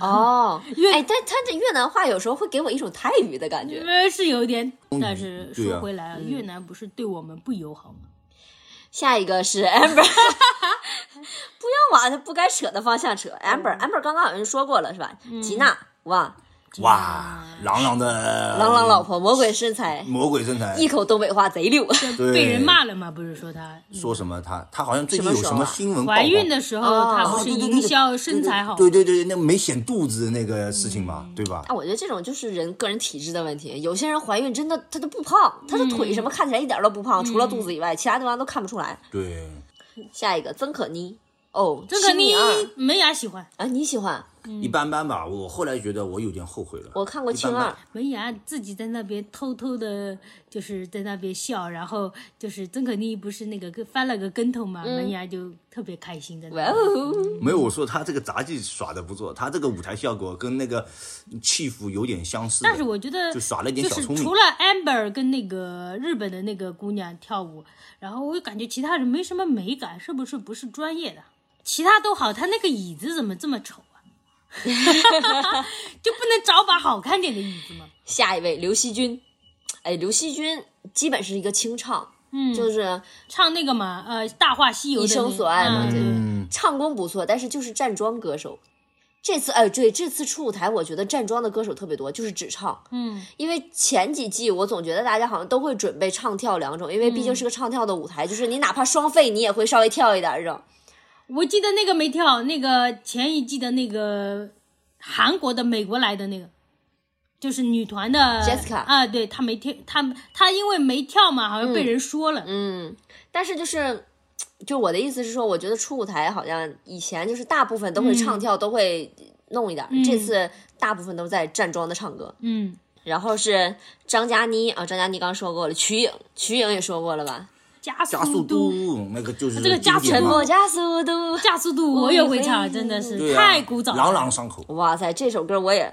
哦，越哎，但他这越南话有时候会给我一种泰语的感觉。呃，是有点，但是说回来啊，越南不是对我们不友好吗？下一个是 Amber，不要往他不该扯的方向扯。Amber，Amber 刚刚好像说过了是吧？吉娜，哇，哇，朗朗的朗朗老婆，魔鬼身材，魔鬼身材。一，口东北话贼溜。对。被人骂了吗？不是说他？说什么？他他好像最近有什么新闻怀孕的时候，哦他不是营销身材好，对对对，那没显肚子那个事情嘛，对吧？啊，我觉得这种就是人个人体质的问题。有些人怀孕真的他都不胖，他的腿什么看起来一点都不胖，除了肚子以外，其他地方都看不出来。对，下一个曾可妮，哦，这个你青你二。门牙喜欢，啊，你喜欢？一般般吧。我后来觉得我有点后悔了。我看过青二，门牙自己在那边偷偷的，就是在那边笑，然后就是曾可妮不是那个跟翻了个跟头嘛，门牙就特别开心的。嗯哇哦，没有，我说他这个杂技耍的不错，他这个舞台效果跟那个气氛有点相似。但是我觉得就耍了一点小聪明除了 Amber 跟那个日本的那个姑娘跳舞，然后我就感觉其他人没什么美感，是不是不是专业的？其他都好，他那个椅子怎么这么丑啊？就不能找把好看点的椅子吗？下一位刘惜君，哎，刘惜君基本是一个清唱，嗯，就是唱那个嘛，呃，《大话西游》一生所爱嘛，嗯对嗯，唱功不错，但是就是站桩歌手。这次哎，对，这次出舞台，我觉得站桩的歌手特别多，就是只唱。嗯，因为前几季我总觉得大家好像都会准备唱跳两种，因为毕竟是个唱跳的舞台，就是你哪怕双废，你也会稍微跳一点儿这种。我记得那个没跳，那个前一季的那个韩国的、美国来的那个，就是女团的 Jessica 啊，对她没跳，她她因为没跳嘛，好像被人说了。嗯，但是就是，就我的意思是说，我觉得初舞台好像以前就是大部分都会唱跳，都会弄一点儿，这次大部分都在站桩的唱歌。嗯，然后是张嘉倪啊，张嘉倪刚说过了，瞿颖，瞿颖也说过了吧？加加速度，那个就是这个加经典嘛沉默加速度。加速度，我也会唱，真的是啊太古早了。朗朗上口。哇塞，这首歌我也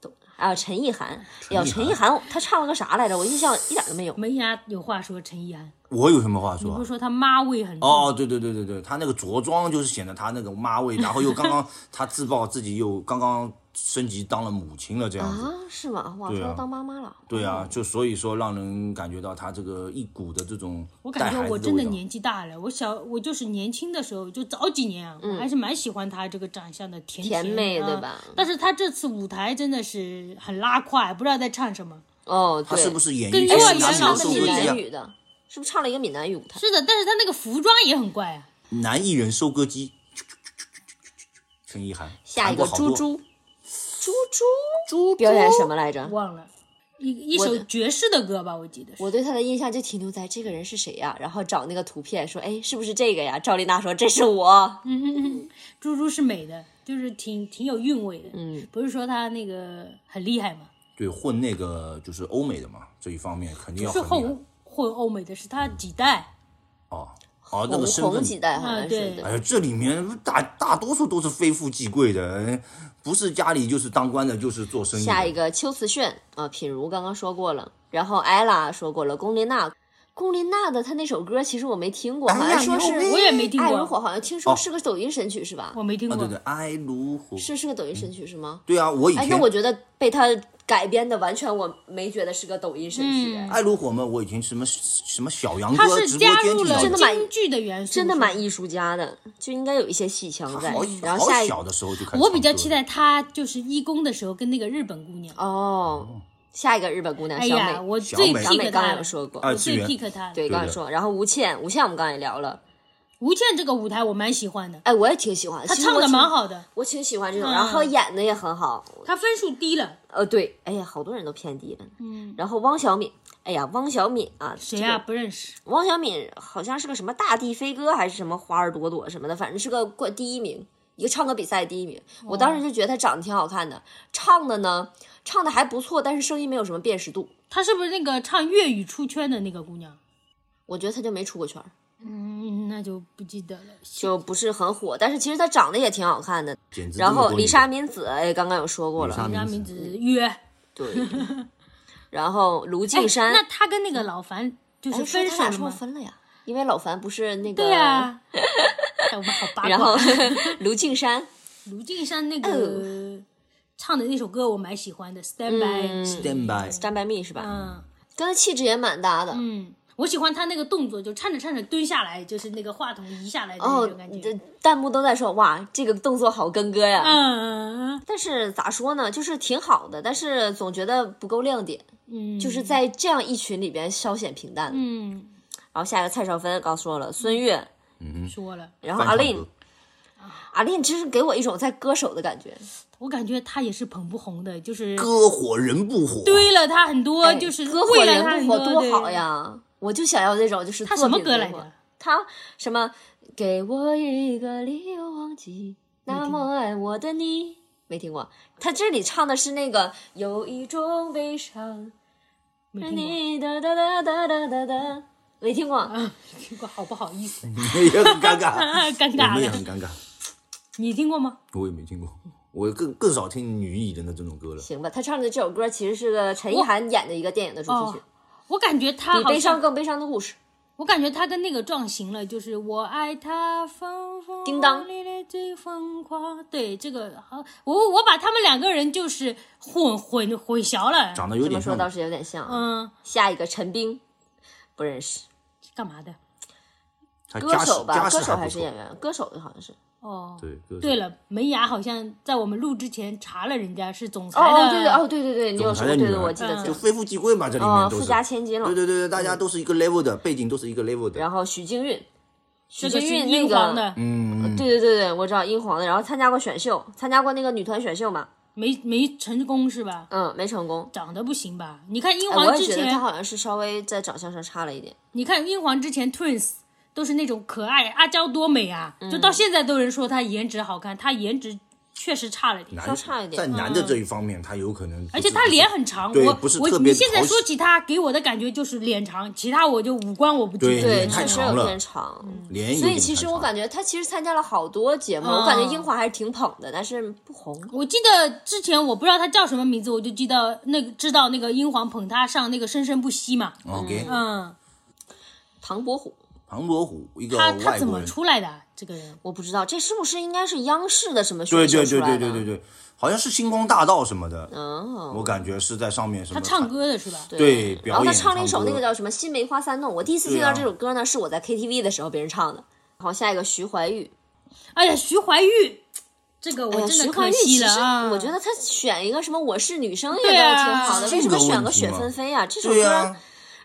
懂。还有陈意涵，哎呀，陈意涵她唱了个啥来着？我印象一点都没有。门牙有话说，陈意涵，我有什么话说不是？说她妈味很重？哦，对对对对对，他那个着装就是显得他那个妈味，然后又刚刚他自曝自己又刚刚升级当了母亲了，这样子。啊，是吗？哇，她要当妈妈了。对啊，就所以说让人感觉到他这个一股的这种我感觉我。真的年纪大了，我小我就是年轻的时候，就早几年啊，我还是蛮喜欢她这个长相的，甜嗯甜美啊对吧但是她这次舞台真的是很拉胯，不知道在唱什么。哦，对，他是不是演跟绎幼儿园老跟南唱的闽师一收割机啊？南语的？是不是唱了一个闽南语舞台？是的，但是他那个服装也很怪啊。男艺人收割机，陈意涵。下一个猪猪，猪猪猪表演什么来着？忘了，一一首爵士的歌吧，我记得是。我对他的印象就停留在这个人是谁呀？然后找那个图片说，哎，是不是这个呀？赵丽娜说这是我。嗯 猪猪是美的，就是挺挺有韵味的。嗯，不是说他那个很厉害嘛，对混那个就是欧美的嘛，这一方面肯定要很厉害混混欧美的，是他几代哦哦，那红个身份红几代好像是哎呀，这里面大大多数都是非富即贵的，不是家里就是当官的，就是做生意。下一个秋瓷炫啊，品如刚刚说过了，然后艾拉说过了，龚琳娜，龚琳娜的她那首歌其实我没听过，好像说是我也没听过爱如火，好像听说是个抖音神曲是吧？啊，我没听过。对对，爱如火。是是个抖音神曲是吗？对啊，我以哎，前那我觉得被他改编的完全我没觉得是个抖音神曲，嗯。爱如火嘛，我以前什么什么小杨她哥直播是加入了间听到的真的蛮京剧的元素，真的是吧蛮艺术家的，就应该有一些戏腔在。好。然后下一好小的时候就开始。我比较期。待他就是义工的时候跟那个日本姑娘，哦，下一个日本姑娘小美，我最小美。小美 pick 刚她了，才有说过，我最 pick 她了。对，刚才的说，然后吴倩，吴倩我们刚才也聊了，吴倩这个舞台我蛮喜欢的，哎，我也挺喜欢，她唱的蛮好的，我挺喜欢这种，嗯然后演的也很好。她分数低了。呃，对，哎呀，好多人都偏低了。嗯，然后汪小敏，哎呀，汪小敏啊，谁呀、不认识。汪小敏好像是个什么大地飞歌还是什么花儿朵朵什么的，反正是个冠第一名，一个唱歌比赛第一名。我当时就觉得她长得挺好看的，唱的呢唱的还不错，但是声音没有什么辨识度。她是不是那个唱粤语出圈的那个姑娘？我觉得她就没出过圈儿，嗯，那就不记得了。就不是很火。但是其实她长得也挺好看的。然后李莎明敏子，哎，刚刚有说过了，李莎敏人家名字约。对。然后卢哎靖姗，那他跟那个老樊就是分手了分了呀，因为老樊不是那个对呀、哎，我们好八卦。然后 卢靖姗，卢靖姗那个哦唱的那首歌我蛮喜欢的，《Stand by》。Stand by，Stand by me 是吧？嗯跟他气质也蛮搭的。嗯，我喜欢他那个动作，就颤着颤着蹲下来，就是那个话筒移下来的那哦种感，觉。这弹幕都在说哇，这个动作好跟哥呀。嗯但是咋说呢，就是挺好的，但是总觉得不够亮点，嗯，就是在这样一群里边稍显平淡。嗯然后下一个蔡少芬刚说了，孙悦，嗯说了，然后阿令，阿令真是给我一种在歌手的感觉。我感觉他也是捧不红的，就是歌火人不火，堆了他很多，就是哎歌火人她很多不火多好对呀！我就想要这种，就是他什么歌来着？他什么？给我一个理由忘记那么爱我的你，没听过。他这里唱的是那个有一种悲伤，没听过，你哒哒哒哒哒哒哒，没听过。听过好不好意思？也很尴尬，尴尬了们也很。尴尬，你听过吗？我也没听过，我更更少听女艺人的这种歌了。行吧，他唱的这首歌其实是个陈意涵演的一个电影的主题曲哦，我感觉他比好像，悲伤更悲伤的故事。我感觉他跟那个撞型了，就是我爱他疯疯叮当烈烈最疯狂。对，这个好，我我把他们两个人就是混混混淆了。长得有点像，这么说倒是有点像。嗯，下一个陈冰，不认识，干嘛的？歌手吧，歌手还是演员？歌手好像是。哦，对，对了，门牙好像在我们录之前查了人家是总裁的，哦哦，对对哦，对对对，你有说对对，的我记得。就非富即贵嘛，这里哦，面都是。富家千金了对。对对对，大家都是一个 level 的，背景都是一个 level 的。然后许静韵，许静韵那个，英皇的，嗯，对对对对，我知道英皇的，然后参加过选秀，参加过那个女团选秀嘛，没没成功是吧？嗯，没成功。长得不行吧？你看英皇之也觉得她前，好像是稍微在长相上差了一点。你看英皇之前 Twins 都是那种可爱阿娇多美啊，嗯。就到现在都有人说她颜值好看，她颜值确实差了点。男稍差一点。在男的这一方面，他有可能，而且她脸很长，对我我不是特别你现在说起她，给我的感觉就是脸长，其他我就五官我不记对得。对，太确实长。了有点长。所以其实我感觉她其实参加了好多节目，嗯。我感觉英皇还是挺捧的，但是不红。我记得之前我不知道她叫什么名字，我就记得那个知道那个英皇捧她上那个《生生不息》嘛，OK，嗯，唐伯虎，庞伯虎一个他他怎么出来的啊这个人？我不知道这是不是应该是央视的什么对选秀对对？对对对对，好像是星光大道什么的，嗯，我感觉是在上面什么他唱歌的是吧？对然后他唱了一首那个叫什么《新梅花三弄》，我第一次听到这首歌呢，是我在 KTV 的时候别人唱的。好，下一个徐怀钰，哎呀，徐怀钰，这个我真的徐怀钰可惜其实了啊！我觉得他选一个什么《我是女生》也对啊都挺好的，为什么选个雪纷飞啊？这首歌，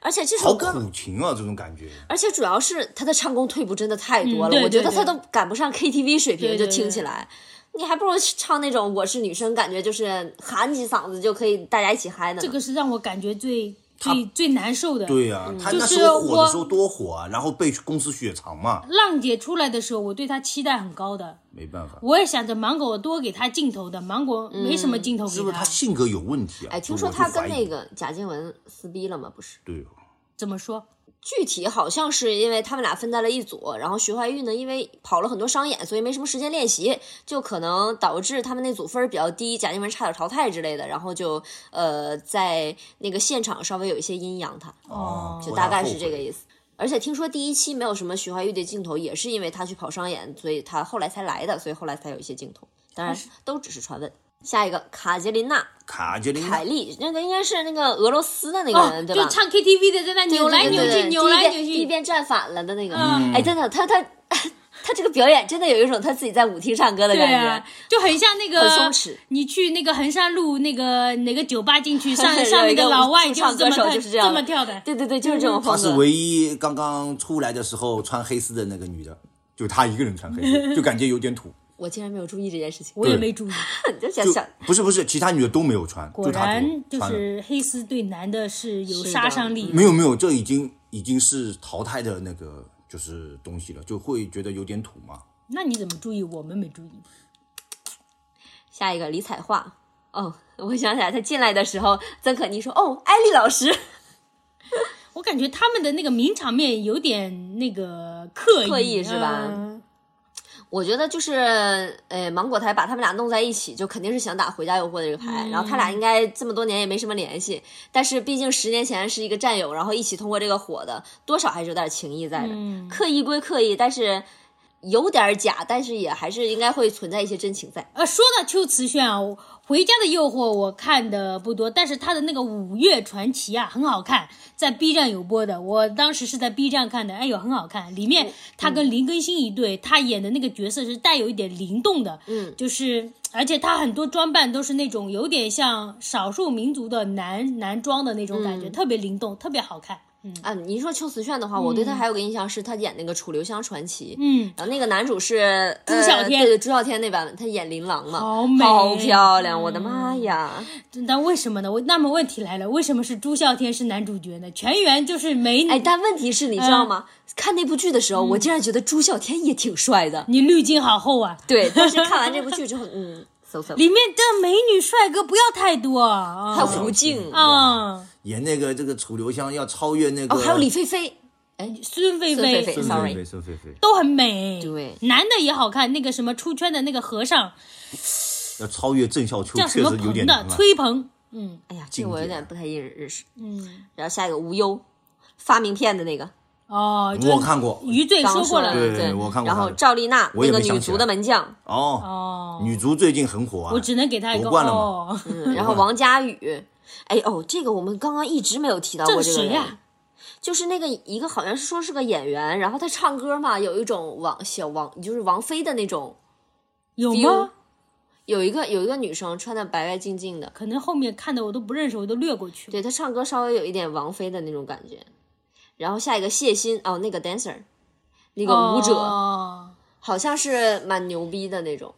而且这首歌，苦情啊，这种感觉。而且主要是他的唱功退步真的太多了，嗯对我觉得对他都赶不上 KTV 水平，就对对对听起来。你还不如唱那种《我是女生》，感觉就是喊几嗓子就可以大家一起嗨的呢。这个是让我感觉最最最难受的。对呀，他那就是时候火我的时候多火啊，然后被公司雪藏嘛，浪姐出来的时候，我对她期待很高的，没办法，我也想着芒果多给她镜头的，芒果没什么镜头给她是不是她。性格有问题啊？哎，听说她跟那个贾静雯撕逼了吗？不是。对哦，怎么说？具体好像是因为他们俩分在了一组，然后徐怀钰呢，因为跑了很多商演，所以没什么时间练习，就可能导致他们那组分比较低，贾静雯差点淘汰之类的，然后就呃在那个现场稍微有一些阴阳他，哦，就大概是这个意思。而且听说第一期没有什么徐怀钰的镜头，也是因为他去跑商演，所以他后来才来的，所以后来才有一些镜头。当然都只是传闻。下一个卡捷琳娜卡捷琳娜凯莉，那个应该是那个俄罗斯的那个哦人，，对吧？就唱 KTV 的，在那扭来扭去，扭来扭去一遍第一。遍站反了的那个。嗯哎，真的，他他 他这个表演真的有一种他自己在舞厅唱歌的感觉，，就很像那个很松弛你去那个衡山路那个哪个酒吧进去，上上那一个老外就是这么唱歌手跳就是这样这么跳的。对对对，就是这种风格。她是唯一刚刚出来的时候穿黑丝的那个女的，就她一个人穿黑丝，就感觉有点土。我竟然没有注意这件事情，我也没注意，就 就想想，不是不是，其他女的都没有穿，果然就。是黑丝对男的是有杀伤力。没有没有，这已经已经是淘汰的那个就是东西了，就会觉得有点土嘛。那你怎么注意？我们没注意。下一个李彩桦。哦，我想起来，他进来的时候，曾可妮说：“哦，艾丽老师。我感觉他们的那个名场面有点那个刻意，刻意是吧嗯”我觉得就是，呃，芒果台把他们俩弄在一起，就肯定是想打回家诱惑的这个牌。然后他俩应该这么多年也没什么联系，但是毕竟十年前是一个战友，然后一起通过这个火的，多少还是有点情谊在的。刻意归刻意，但是有点假，但是也还是应该会存在一些真情在。呃，说到秋瓷炫啊，我回家的诱惑我看的不多，但是他的那个《五岳传奇》啊很好看，在 B 站有播的，我当时是在 B 站看的，哎呦很好看，里面他跟林更新一对，他演的那个角色是带有一点灵动的，嗯，就是而且他很多装扮都是那种有点像少数民族的男男装的那种感觉，特别灵动，特别好看。啊，你说秋瓷炫的话，我对他还有个印象是他演那个《楚留香传奇》，嗯，然后那个男主是朱孝天呃对对，朱孝天那版本，他演琳琅嘛，好美好漂亮，我的妈呀！但为什么呢？我那么问题来了，为什么是朱孝天是男主角呢？全员就是美女，哎，但问题是，你知道吗？看那部剧的时候，我竟然觉得朱孝天也挺帅的。你滤镜好厚啊。对，但是看完这部剧之后，嗯里面的美女帅哥不要太多啊！还有胡静，啊，演那个这个楚留香要超越那个哦，还有李菲菲，孙菲孙菲菲孙 sorry 菲菲，孙菲菲。都很美。对。男的也好看，那个什么出圈的那个和尚。要超越郑孝秋，叫什确实有么鹏的？点难。崔鹏，嗯哎呀，这个我有点不太认认识。嗯，然后下一个无忧，发名片的那个，哦，我看过。余罪说过了，对对我看过然后赵丽娜那个女足的门将，哦，哦，女足最近很火啊，我只能给她一个夺冠了。嗯，然后王佳宇，哎哦，这个我们刚刚一直没有提到过这个人。这是谁呀？就是那个一个好像是说是个演员，然后他唱歌嘛，有一种王小王，就是王菲的那种有吗？有一个有一个女生穿的白白净净的，可能后面看的我都不认识，我都略过去了。对她唱歌稍微有一点王菲的那种感觉。然后下一个谢欣哦，那个 dancer，那个舞者、哦。好像是蛮牛逼的那种，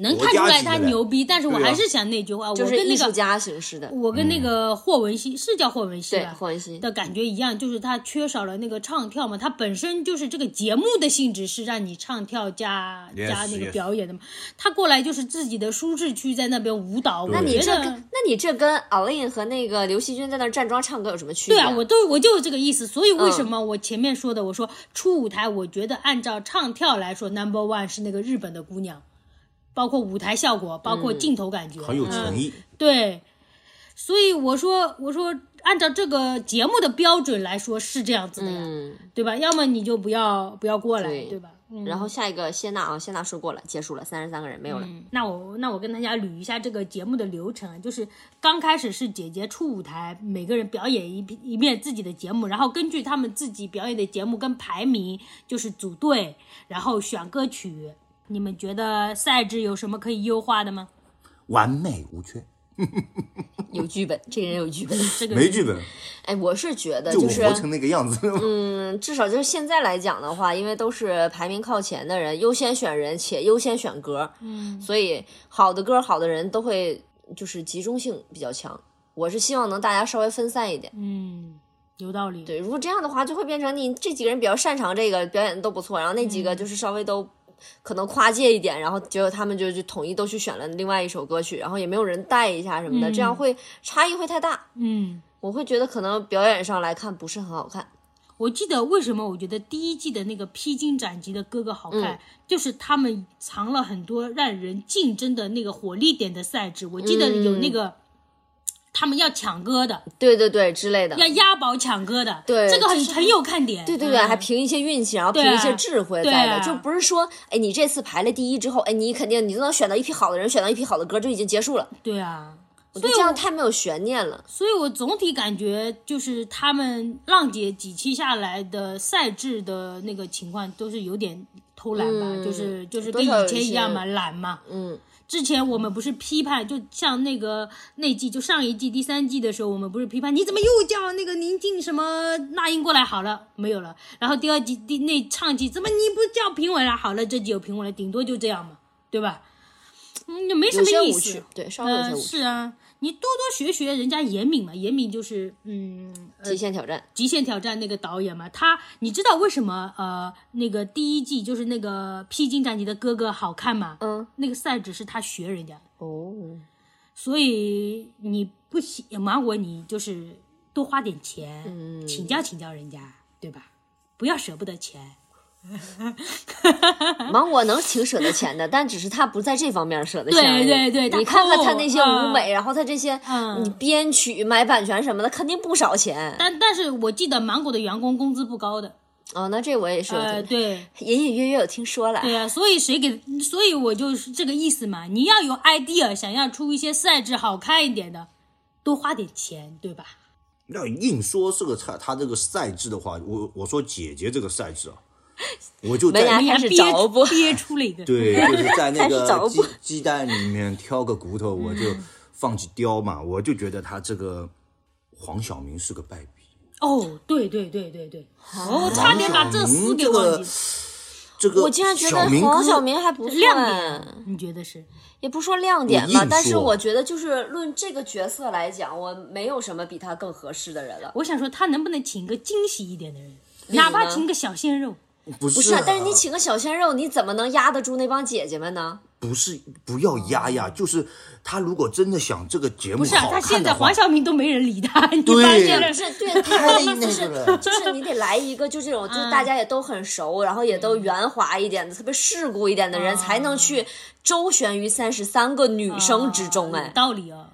能看出来他牛逼，但是我还是想那句话，我就是跟那个艺术家形式的，我跟那个霍汶希是叫霍文熙对吧？霍文熙。的感觉一样，就是他缺少了那个唱跳嘛。他本身就是这个节目的性质是让你唱跳加 Yes, 加那个表演的嘛。他过来就是自己的舒适区，在那边舞蹈。那我觉得你这跟那你这跟 Alin 和那个刘惜君在那站桩唱歌有什么区别？对啊，我都我就是这个意思。所以为嗯什么我前面说的，我说初舞台，我觉得按照唱跳来说，Number One 是那个日本的姑娘，包括舞台效果，包括嗯镜头感觉，很有诚意。对，所以我说我说按照这个节目的标准来说是这样子的呀，嗯，对吧？要么你就不要不要过来，对对吧？嗯。然后下一个谢娜啊，谢娜说过了，结束了，三十三个人没有了。那我那我跟大家捋一下这个节目的流程，就是刚开始是姐姐出舞台，每个人表演一遍一遍自己的节目，然后根据他们自己表演的节目跟排名，就是组队，然后选歌曲。你们觉得赛制有什么可以优化的吗？完美无缺，有剧本，这个人有剧本。这 个没剧本，哎，我是觉得就是活成那个样子。嗯，至少就是现在来讲的话，因为都是排名靠前的人，优先选人且优先选歌，嗯，所以好的歌、好的人都会就是集中性比较强。我是希望能大家稍微分散一点，嗯，有道理。对，如果这样的话，就会变成你这几个人比较擅长这个，表演的都不错，然后那几个就是稍微都。可能跨界一点，然后结果他们就就统一都去选了另外一首歌曲，然后也没有人带一下什么的，这样会差异会太大。嗯，我会觉得可能表演上来看不是很好看。我记得为什么我觉得第一季的那个披荆斩棘的哥哥好看，嗯就是他们藏了很多让人竞争的那个火力点的赛制。我记得有那个、他们要抢歌的，对对对，之类的。要押宝抢歌的，对这个很很有看点。对对对，嗯还凭一些运气，然后凭一些智慧在的，就不是说，哎，你这次排了第一之后，哎，你肯定你都能选到一批好的人，选到一批好的歌就已经结束了。对啊，我觉得这样太没有悬念了。所以我总体感觉就是他们浪姐几期下来的赛制的那个情况都是有点偷懒吧，就是就是跟以前一样嘛，懒嘛。嗯，之前我们不是批判，就像那个那季，就上一季第三季的时候，我们不是批判你怎么又叫那个宁静什么那英过来好了没有了？然后第二季第那唱季怎么你不叫评委了好了？这季有评委了，顶多就这样嘛，对吧？嗯，也没什么意思。，对，稍微有些呃，无趣。是啊，你多多学学人家严敏嘛，严敏就是嗯，极限挑战，极限挑战那个导演嘛，他你知道为什么呃那个第一季就是那个披荆斩棘的哥哥好看吗？嗯，那个赛制是他学人家的，哦，所以你不喜芒果你就是多花点钱，嗯请教请教人家，对吧？不要舍不得钱。芒果能挺舍得钱的，但只是他不在这方面舍得钱而已。对对对你看看他那些舞美，嗯然后他这些编曲、买版权什么的，肯定不少钱。但但是我记得芒果的员工工资不高的，哦，那这我也是有呃，对，隐隐约约有听说了。对啊，所以谁给，所以我就是这个意思嘛。你要有 idea，想要出一些赛制好看一点的，多花点钱，对吧？要硬说这个他他这个赛制的话，我我说姐姐这个赛制啊，我就在门牙开始憋找补憋出了一个，对，就是在那个鸡补鸡蛋里面挑个骨头，我就嗯放弃雕嘛，我就觉得他这个黄晓明是个败笔。哦，对对对对对，哦，差点把这四给忘记了。这个我竟然觉得黄晓明还不错亮哎点，你觉得是？也不说亮点吧，但是说我觉得就是论这个角色来讲，我没有什么比他更合适的人了。我想说，他能不能请个惊喜一点的人，哪怕请个小鲜肉？不是不是啊，但是你请个小鲜肉，你怎么能压得住那帮姐姐们呢？不是不要压呀，就是他如果真的想这个节目不是他现在黄，晓明都没人理他，你对发现了不？是，对，他的意思那是个了，就是你得来一个就这种，就是大家也都很熟，然后也都圆滑一点的，特别世故一点的人，才能去周旋于三十三个女生之中。有哎，道理啊啊！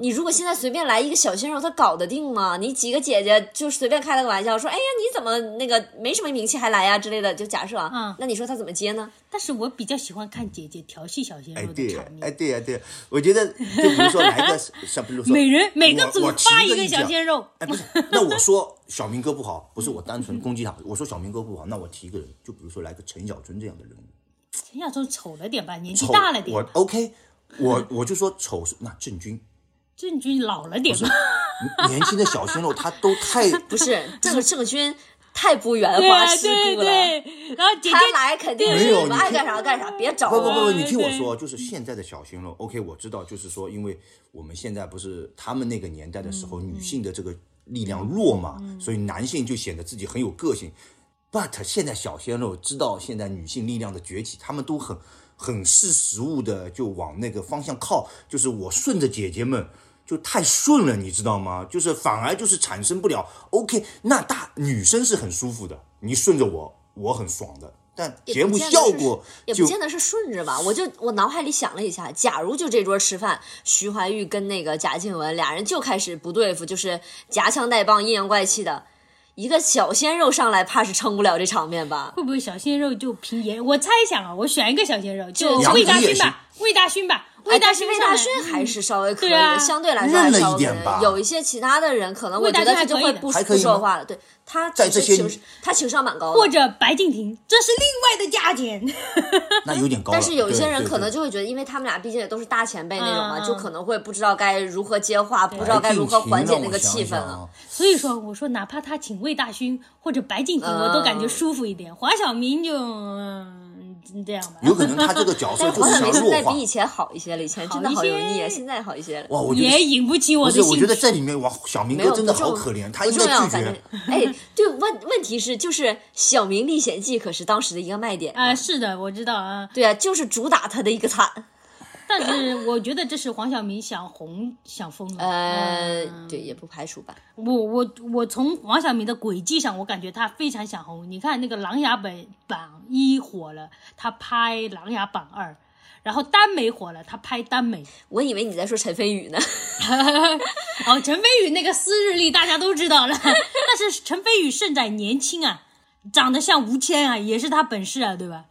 你如果现在随便来一个小鲜肉，他搞得定吗？你几个姐姐就随便开了个玩笑，说，哎呀，你怎么那个没什么名气还来呀之类的，就假设啊，嗯那你说他怎么接呢？但是我比较喜欢看姐姐调戏小鲜哎肉的对场，面。哎对呀对呀，我觉得就比如说来个 像比如说每人每个组我我提发一个小鲜肉，哎，不是，那我说小明哥不好，不是我单纯攻击他，我说小明哥不好，那我提一个人，就比如说来个陈小春这样的人物，陈小春丑了点吧，年纪大了点我，OK，我我就说丑是那郑钧，郑钧老了点吧。年轻的小鲜肉他都太 不是，这个郑钧太不圆滑世对故了。对，然后姐姐他来肯定是没有你们爱干啥干啥，别找我。不不不，你听我说，就是现在的小鲜肉，OK，我知道，就是说，因为我们现在不是他们那个年代的时候，女性的这个力量弱嘛，所以男性就显得自己很有个性。But 现在小鲜肉知道现在女性力量的崛起，他们都很很识时务的，就往那个方向靠，就是我顺着姐姐们。就太顺了，你知道吗？就是反而就是产生不了 OK，那大女生是很舒服的，你顺着我，我很爽的。但节目效果也不见得是顺着吧。我就我脑海里想了一下，假如就这桌吃饭，徐怀钰跟那个贾静雯俩人就开始不对付，就是夹枪带棒、阴阳怪气的。一个小鲜肉上来，怕是撑不了这场面吧？会不会小鲜肉就凭颜？我猜想啊，我选一个小鲜肉，就就魏大勋吧，魏大勋吧，哎魏大勋魏大勋还是稍微可以的，对啊相对来说还稍微一点吧有一些其他的人，可能我魏大觉得他就会不说话了。对他在这些其实情他情商蛮高的，或者白敬亭，这是另外的价钱。那有点高。但是有一些人可能就会觉得，因为他们俩毕竟也都是大前辈那种嘛，嗯就可能会不知道该如何接话，不知道该如何缓解那个气氛了。所以说，我说哪怕他请魏大勋或者白敬亭，嗯我都感觉舒服一点。黄晓明就嗯这样吧。有可能他这个角色但是就是黄晓明想弱化现在比以。前好一些了，以前真的好油腻，好一些现在好一些了。哇，我觉得也引不起我不是，的兴趣。我觉得这里面哇，小明没有哥真的不重好可怜，他不应重要拒绝正。哎，对，问问题是就是《小明历险记》可是当时的一个卖点啊、是的，我知道啊，对啊，就是主打他的一个惨。但是我觉得这是黄晓明想红想疯了。呃，嗯对，也不排除吧。我我我从黄晓明的轨迹上，我感觉他非常想红。你看那个《琅琊榜》榜一火了，他拍《琅琊榜二》，然后耽美火了，他拍耽美。我以为你在说陈飞宇呢。哦，陈飞宇那个私日历大家都知道了，但是陈飞宇胜在年轻啊，长得像吴谦啊，也是他本事啊，对吧？